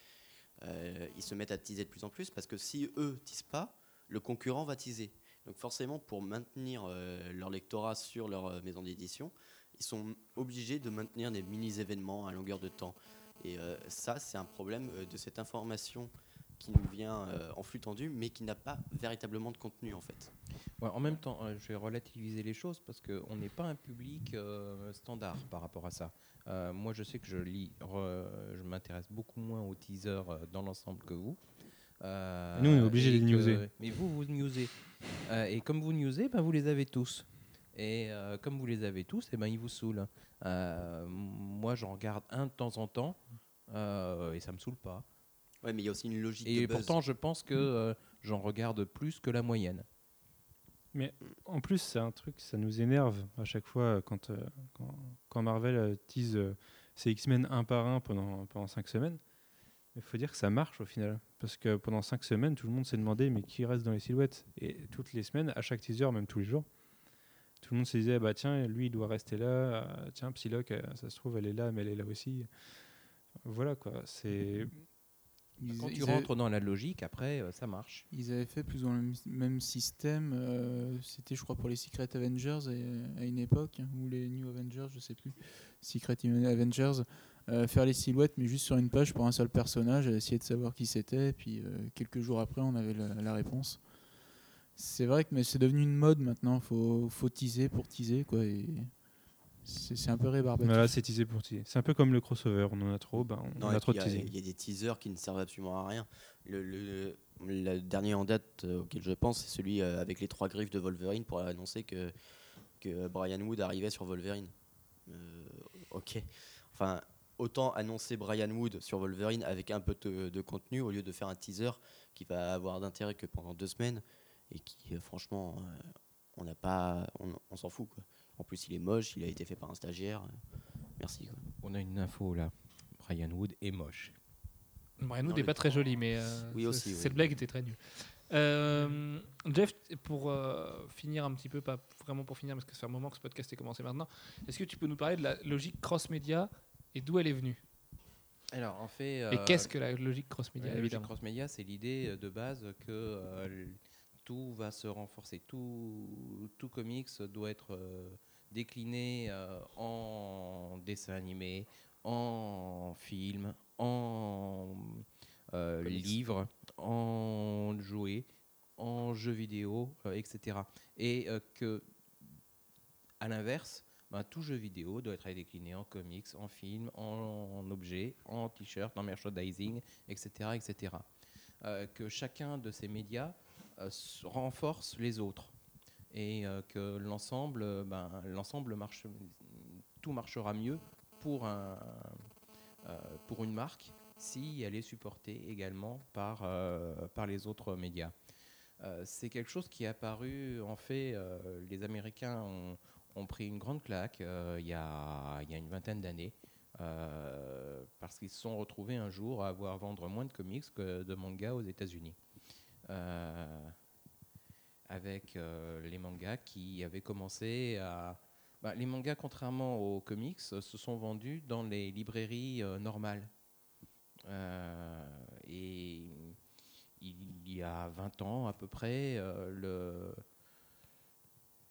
euh, ils se mettent à teaser de plus en plus. Parce que si eux teasent pas, le concurrent va teaser. Donc, forcément, pour maintenir euh, leur lectorat sur leur euh, maison d'édition, ils sont obligés de maintenir des mini-événements à longueur de temps. Et ça, c'est un problème de cette information qui nous vient euh, en flux tendu, mais qui n'a pas véritablement de contenu en fait. Ouais, en même temps, euh, je vais relativiser les choses parce qu'on n'est pas un public euh, standard par rapport à ça. Euh, moi, je sais que je lis, re- je m'intéresse beaucoup moins aux teasers euh, dans l'ensemble que vous. Euh, Nous, on est obligé de les newser. Mais vous, vous newsez. Euh, et comme vous newsez, ben, vous les avez tous. Et euh, comme vous les avez tous, et ben, ils vous saoulent. Euh, moi, j'en regarde un de temps en temps euh, et ça me saoule pas. Ouais, mais il y a aussi une logique Et de buzz. pourtant, je pense que euh, j'en regarde plus que la moyenne. En plus, c'est un truc, ça nous énerve à chaque fois euh, quand, euh, quand, quand Marvel tease euh, ses X-Men un par un pendant, pendant cinq semaines. Il faut dire que ça marche au final. Parce que pendant cinq semaines, tout le monde s'est demandé mais qui reste dans les silhouettes? Et toutes les semaines, à chaque teaser, même tous les jours, tout le monde se disait bah tiens, lui il doit rester là. tiens, Psylocke, ça se trouve, elle est là, mais elle est là aussi. Voilà quoi. C'est. Ils, Quand tu avaient- rentres dans la logique, après, euh, ça marche. Ils avaient fait plus ou moins le même- système. euh, C'était, je crois, pour les Secret Avengers et- à une époque, hein, ou les New Avengers, je sais plus. Secret Avengers, euh, faire les silhouettes, mais juste sur une page pour un seul personnage, essayer de savoir qui c'était. Puis euh, quelques jours après, on avait la, la réponse. C'est vrai que mais c'est devenu une mode maintenant. Faut, faut teaser pour teaser, quoi. Et c'est un peu rébarbatif. Voilà, c'est teasé pour teaser. C'est un peu comme le crossover. On en a trop, ben, on Non, a trop de il y a- teasing. il y, a des teasers qui ne servent absolument à rien. Le, le- le dernier en date euh, auquel je pense, c'est celui euh, avec les trois griffes de Wolverine pour annoncer que, que Brian Wood arrivait sur Wolverine. Euh, ok. Enfin, autant annoncer Brian Wood sur Wolverine avec un peu de, de contenu au lieu de faire un teaser qui va avoir d'intérêt que pendant deux semaines et qui, franchement, on n'a pas, on, on s'en fout. Quoi. En plus, il est moche, il a été fait par un stagiaire. Merci. Quoi. On a une info là. Brian Wood est moche. Brian Wood n'est pas très joli, mais euh, Oui, oui. cette blague était très nulle. Euh, Jeff, pour euh, finir un petit peu, pas vraiment pour finir, parce que ça fait un moment que ce podcast est commencé maintenant, est-ce que tu peux nous parler de la logique cross-média et d'où elle est venue? Alors, en fait. Et euh, qu'est-ce que la logique cross-média, la logique cross-média, c'est l'idée de base que euh, tout va se renforcer. Tout, tout comics doit être euh, décliné euh, en dessin animé, en film, en euh, livre, en jouet, en jeu vidéo, euh, etc. Et euh, que, à l'inverse, ben, tout jeu vidéo doit être décliné en comics, en film, en, en objet, en t-shirt, en merchandising, etc. etc. Que chacun de ces médias renforce les autres et euh, que l'ensemble, euh, ben, l'ensemble marche, tout marchera mieux pour, un, euh, pour une marque si elle est supportée également par, par les autres médias. C'est quelque chose qui est apparu, en fait, les Américains ont, ont pris une grande claque il y, a, y a une vingtaine d'années. parce qu'ils se sont retrouvés un jour à avoir vendre moins de comics que de mangas aux États-Unis. Avec euh, les mangas qui avaient commencé à. bah, les mangas, contrairement aux comics, euh, se sont vendus dans les librairies euh, normales. Et il y a 20 ans à peu près, le,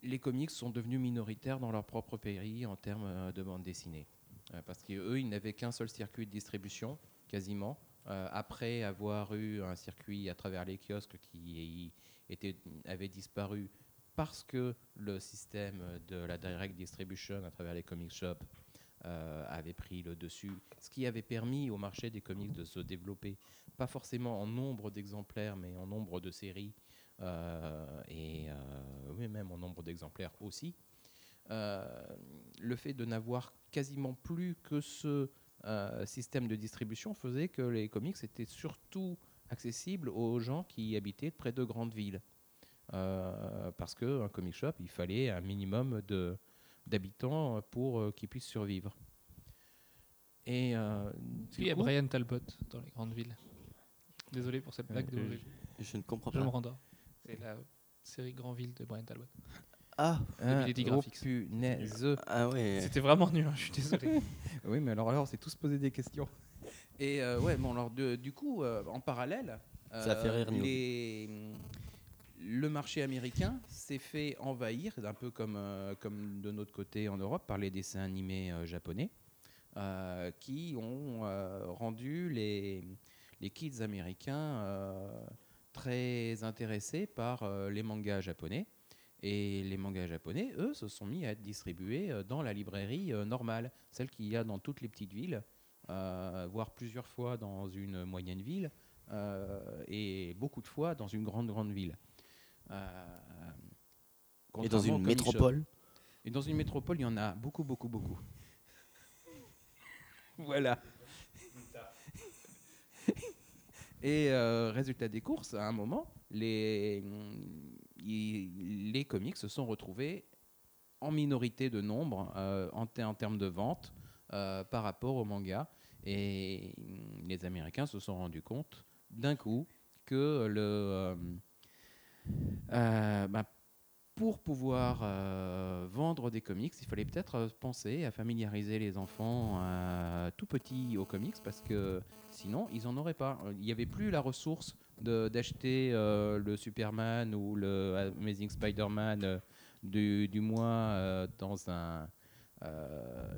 les comics sont devenus minoritaires dans leur propre pays en termes de bande dessinée. Parce qu'eux, ils n'avaient qu'un seul circuit de distribution, quasiment, après avoir eu un circuit à travers les kiosques qui était, avait disparu parce que le système de la direct distribution à travers les comic shops euh, avait pris le dessus, ce qui avait permis au marché des comics de se développer, pas forcément en nombre d'exemplaires, mais en nombre de séries, euh, et euh, même en nombre d'exemplaires aussi. Le fait de n'avoir quasiment plus que ce système de distribution faisait que les comics étaient surtout accessibles aux gens qui habitaient près de grandes villes. Euh, parce qu'un comic shop, il fallait un minimum de- d'habitants pour euh, qu'ils puissent survivre. Et euh, Est-ce du qu'il y a coup- Brian Talbot dans les grandes villes Désolé pour cette blague. Euh, de- Je ne comprends Je me pas. rendors. C'est la série Grand Ville de Brian Talbot. Ah, Ah, oh, Graphics. punaise. ah ouais. C'était vraiment nul, hein, je suis désolé. Oui, mais alors, alors, on s'est tous posé des questions. Et euh, ouais, bon, alors, de- du coup, euh, en parallèle, Ça a fait rire Nino. les- le marché américain s'est fait envahir, un peu comme, euh, comme de notre côté en Europe, par les dessins animés euh, japonais, euh, qui ont euh, rendu les, les kids américains euh, très intéressés par euh, les mangas japonais. Et les mangas japonais, eux, se sont mis à être distribués euh, dans la librairie euh, normale, celle qu'il y a dans toutes les petites villes, euh, voire plusieurs fois dans une moyenne ville, euh, et beaucoup de fois dans une grande, grande ville. Euh, Et dans une métropole. Et dans une métropole, il y en a beaucoup, beaucoup, beaucoup. voilà. Et euh, résultat des courses, à un moment, les, les comics se sont retrouvés en minorité de nombre euh, en, ter- en termes de vente euh, par rapport au manga. Et les Américains se sont rendus compte d'un coup que euh, euh, bah, pour pouvoir euh, vendre des comics, il fallait peut-être penser à familiariser les enfants tout petits aux comics parce que sinon ils n'en auraient pas. Il n'y avait plus la ressource d'acheter le Superman ou le Amazing Spider-Man du, du mois dans un,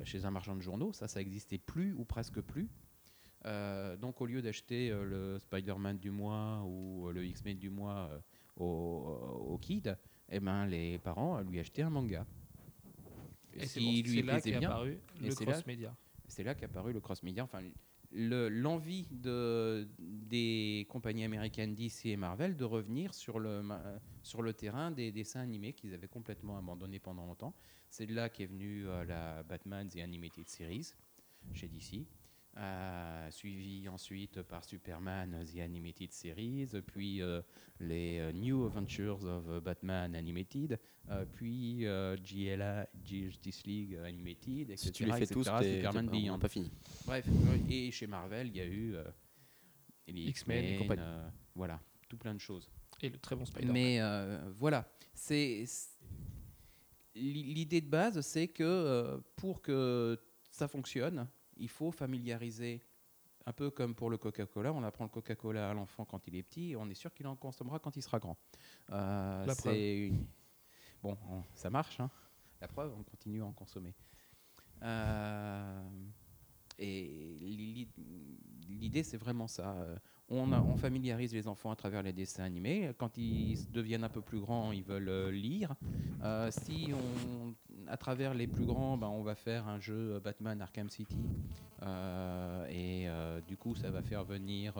chez un marchand de journaux. Ça, ça n'existait plus ou presque plus. Euh, donc au lieu d'acheter euh, le Spider-Man du mois ou euh, le X-Men du mois euh, au, au kid, eh ben, les parents euh, lui achetaient un manga. Et c'est c'est là qu'est apparu le là- cross-média. C'est là qu'est apparu le cross-media. Enfin, le- l'envie de, des compagnies américaines DC et Marvel de revenir sur le, ma- sur le terrain des dessins animés qu'ils avaient complètement abandonnés pendant longtemps. C'est de là qu'est venue euh, la Batman The Animated Series chez DC. euh, suivi ensuite par Superman The Animated Series, puis euh, les euh, New Adventures of Batman Animated, euh, puis euh, GLA, Justice League Animated, etc. Si tu les fais tous, etc., Superman t'es pas- on pas fini. Bref, et chez Marvel, il y a eu euh, les X-Men et compagnie. euh, voilà, tout plein de choses. Et le très bon Spider-Man. Mais euh, voilà, c'est l'idée de base, c'est que euh, pour que ça fonctionne, il faut familiariser. Un peu comme pour le Coca-Cola, on apprend le Coca-Cola à l'enfant quand il est petit, et on est sûr qu'il en consommera quand il sera grand. Euh, La preuve. c'est une- Bon, on- ça marche, hein. la preuve, on continue à en consommer. Euh, et l'i- l'idée, c'est vraiment ça. On, a- on familiarise les enfants à travers les dessins animés. Quand ils deviennent un peu plus grands, ils veulent euh, lire. Euh, si on, à travers les plus grands, ben, on va faire un jeu euh, Batman Arkham City. Euh, et euh, du coup, ça va faire venir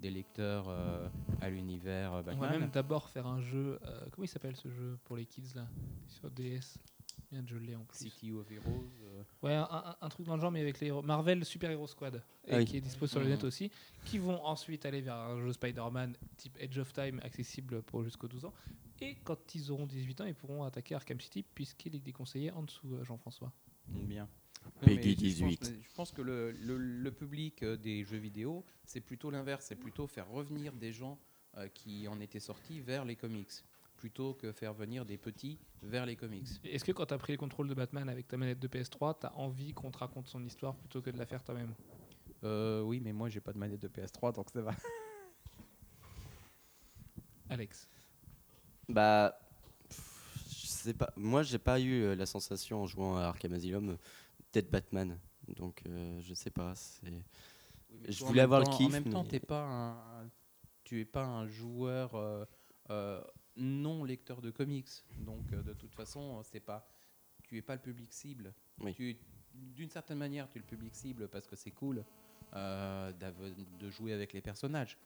des lecteurs à l'univers euh, On va Batman. même d'abord faire un jeu. comment il s'appelle ce jeu pour les kids là? Sur DS. Bien, je l'ai en plus. City of Heroes. euh, Ouais, un, un- un truc dans le genre, mais avec les héros- Marvel Super Hero Squad, et Ah oui. qui est dispo sur le net aussi, qui vont ensuite aller vers un jeu Spider-Man type Edge of Time accessible pour jusqu'aux 12 ans. Et quand ils auront 18 ans, ils pourront attaquer Arkham City puisqu'il est déconseillé en dessous, euh, Jean-François. Bien. Peggy mais je pense- 18. Je pense, que le, le- le public euh, des jeux vidéo, c'est plutôt l'inverse. C'est plutôt faire revenir des gens euh, qui en étaient sortis vers les comics, plutôt que faire venir des petits vers les comics. Est-ce que quand tu as pris le contrôle de Batman avec ta manette de PS3, tu as envie qu'on te raconte son histoire plutôt que de la faire toi-même? Euh, oui, mais moi, j'ai pas de manette de PS3, donc ça va. Alex Bah, je sais pas. Moi, j'ai pas eu euh, la sensation en jouant à Arkham Asylum d'être Batman. Donc, euh, je sais pas. C'est. Je voulais avoir le temps- kiff, En même temps, mais- t'es pas un, tu es pas un joueur euh, euh, non lecteur de comics. Donc, euh, de toute façon, c'est pas, tu es pas le public cible. Oui. D'une certaine manière, tu es le public cible parce que c'est cool euh, de jouer avec les personnages.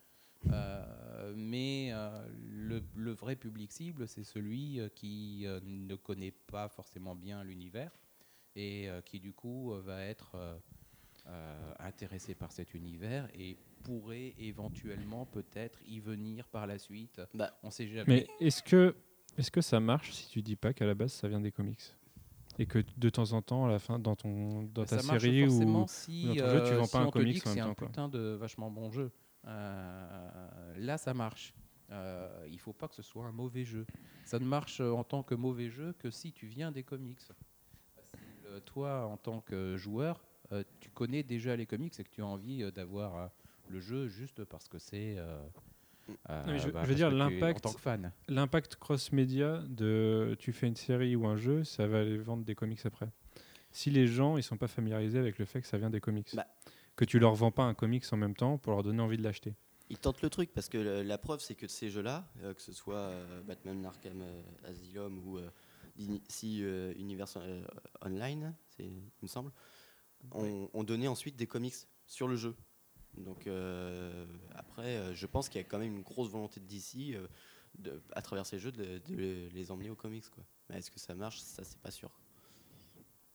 Euh, mais euh, le, le vrai public cible, c'est celui euh, qui euh, ne connaît pas forcément bien l'univers et euh, qui du coup euh, va être euh, euh, intéressé par cet univers et pourrait éventuellement peut-être y venir par la suite. Bah, On sait jamais. Mais est-ce que, est que ça marche si tu dis pas qu'à la base ça vient des comics Et que de temps en temps, à la fin, dans, ton, dans Bah, ta série ou. forcément si, dans ton jeu, tu euh, vends si pas un comics en c'est même un temps, quoi. putain de vachement bon jeu. Euh, là, ça marche. Euh, il faut pas que ce soit un mauvais jeu. Ça ne marche euh, en tant que mauvais jeu que si tu viens des comics. Euh, toi, en tant que joueur, euh, tu connais déjà les comics et que tu as envie euh, d'avoir euh, le jeu juste parce que c'est. euh, euh, mais je- je veux dire, l'impact- En tant que fan. L'impact cross-média de tu fais une série ou un jeu, ça va aller vendre des comics après. Si les gens ils sont pas familiarisés avec le fait que ça vient des comics, Bah. que tu leur vends pas un comics en même temps pour leur donner envie de l'acheter. Ils tentent le truc parce que le- la preuve, c'est que ces jeux-là, euh, que ce soit euh, Batman Arkham euh, Asylum ou euh, DC euh, Universe euh, Online, il me semble, ont, ont donné ensuite des comics sur le jeu. Donc euh, après, euh, je pense qu'il y a quand même une grosse volonté de DC euh, de- à travers ces jeux de, de les- emmener aux comics. Quoi. Mais est-ce que ça marche? Ça, c'est pas sûr.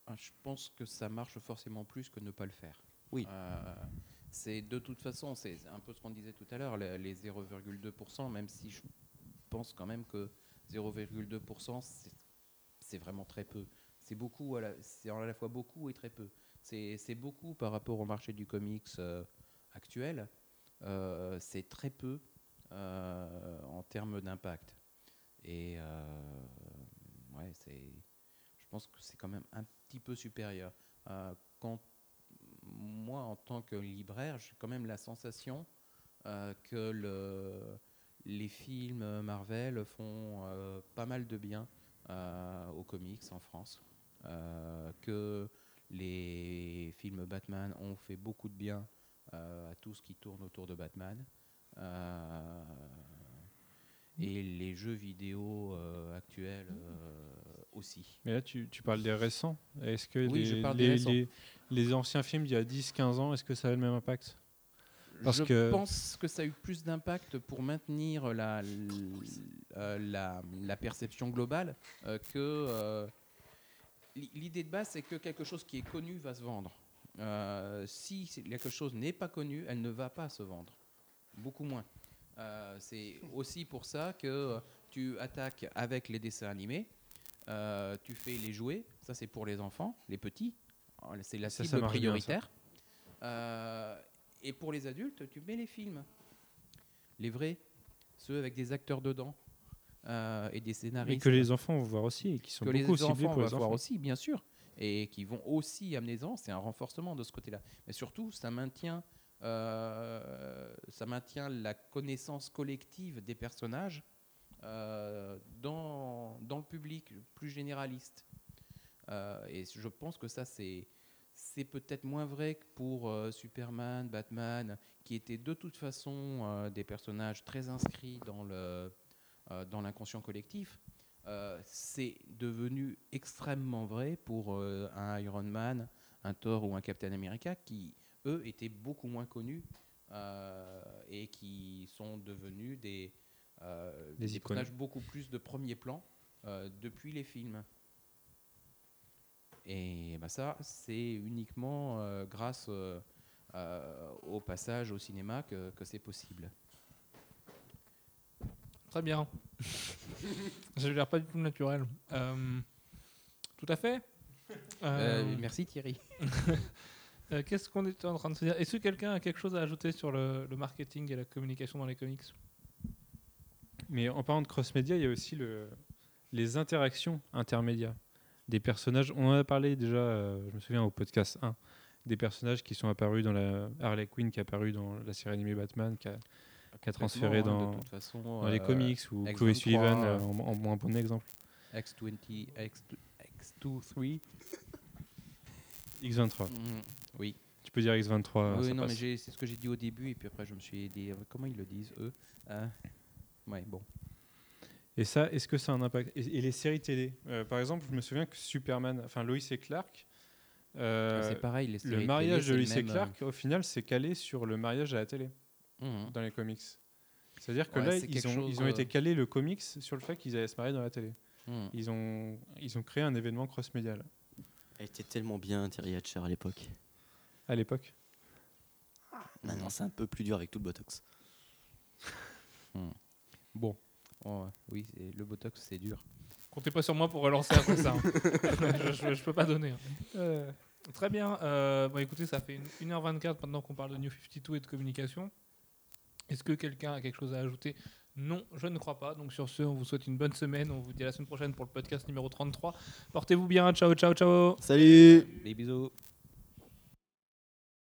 Ah, Je pense que ça marche forcément plus que ne pas le faire. Oui. Euh, c'est de toute façon, c'est un peu ce qu'on disait tout à l'heure, les, les 0,2%, même si je pense quand même que 0,2%, c'est- c'est vraiment très peu. C'est beaucoup, c'est à la fois beaucoup et très peu. C'est c'est beaucoup par rapport au marché du comics euh, actuel. Euh, c'est très peu euh, en termes d'impact. Et euh, ouais, c'est je pense que c'est quand même un petit peu supérieur. Quand moi, en tant que libraire, j'ai quand même la sensation que le- les films Marvel font pas mal de bien aux comics en France, que les films Batman ont fait beaucoup de bien à tout ce qui tourne autour de Batman. Euh, et les jeux vidéo euh, actuels euh, aussi. Mais là, tu, tu parles des récents. Est-ce que Oui, les, je parle des les, récents. les- les anciens films d'il y a 10-15 ans, est-ce que ça a le même impact? Parce je que- pense que ça a eu plus d'impact pour maintenir la, euh, la, la perception globale euh, que euh, l'i- l'idée de base, c'est que quelque chose qui est connu va se vendre. Euh, si quelque chose n'est pas connu, elle ne va pas se vendre. Beaucoup moins. Euh, c'est aussi pour ça que tu attaques avec les dessins animés, euh, tu fais les jouets, ça c'est pour les enfants, les petits, c'est la ça cible ça. prioritaire. Et pour les adultes, tu mets les films. Les vrais, ceux avec des acteurs dedans et des scénaristes. que les enfants vont voir aussi et qui sont que beaucoup les ciblés pour vont les voir aussi, bien sûr. Et qui vont aussi amener des. C'est un renforcement de ce côté-là. Mais surtout, ça maintient, euh, ça maintient la connaissance collective des personnages euh, dans, dans le public plus généraliste. Euh, et je pense que ça, c'est c'est peut-être moins vrai que pour Superman, Batman, qui étaient de toute façon des personnages très inscrits dans le dans l'inconscient collectif. Euh, c'est devenu extrêmement vrai pour euh, un Iron Man, un Thor ou un Captain America qui, eux, étaient beaucoup moins connus euh, et qui sont devenus des, Des des icônes. personnages beaucoup plus de premier plan depuis les films. Et bah ça, c'est uniquement grâce au passage au cinéma que, que c'est possible. Très bien. Ça a l'air pas du tout naturel. Euh, tout à fait. Euh, Euh, merci Thierry. Qu'est-ce qu'on était en train de se dire? Est-ce que quelqu'un a quelque chose à ajouter sur le, le marketing et la communication dans les comics? Mais en parlant de cross-média, il y a aussi le, les interactions intermédiaires des personnages. On en a parlé déjà, euh, je me souviens au podcast 1, des personnages qui sont apparus dans la Harley Quinn, qui est apparue dans la série animée Batman, qui a, qui a transféré hein, dans, façon, les euh, comics, ou X23, Chloé Sullivan euh, en, bon exemple. X20, X2, X23. X23. Mhm, Oui, Tu peux dire X23. oui ça non, mais passe. c'est ce que j'ai dit au début, et puis après je me suis dit, euh, comment ils le disent, eux Euh, Ouais, bon. Et ça, est-ce que ça a un impact? Et, et les séries télé? Euh, Par exemple, je me souviens que Superman, enfin Lois et Clark, euh, c'est pareil. Les séries le mariage de Lois et Clark, au final, c'est calé sur le mariage à la télé euh, mhm. dans les comics. C'est-à-dire que Ouais, là, ils ont, chose, ils ont euh, été calés le comics sur le fait qu'ils allaient se marier dans la télé. Mhm. Ils ont, ils ont créé un événement cross-médial Elle était tellement bien, Terry Hatcher, à l'époque. à l'époque. Maintenant, c'est un peu plus dur avec tout le botox. Bon. Oh, oui, le Botox, c'est dur. Comptez pas sur moi pour relancer après ça. hein. je, je- je peux pas donner. hein. Très bien. Euh, bah, écoutez, ça fait une- 1h24 maintenant qu'on parle de New 52 et de communication. Est-ce que quelqu'un a quelque chose à ajouter? Non, je ne crois pas. Donc sur ce, on vous souhaite une bonne semaine. On vous dit à la semaine prochaine pour le podcast numéro 33. Portez-vous bien. Ciao, ciao, ciao. Salut Des bisous.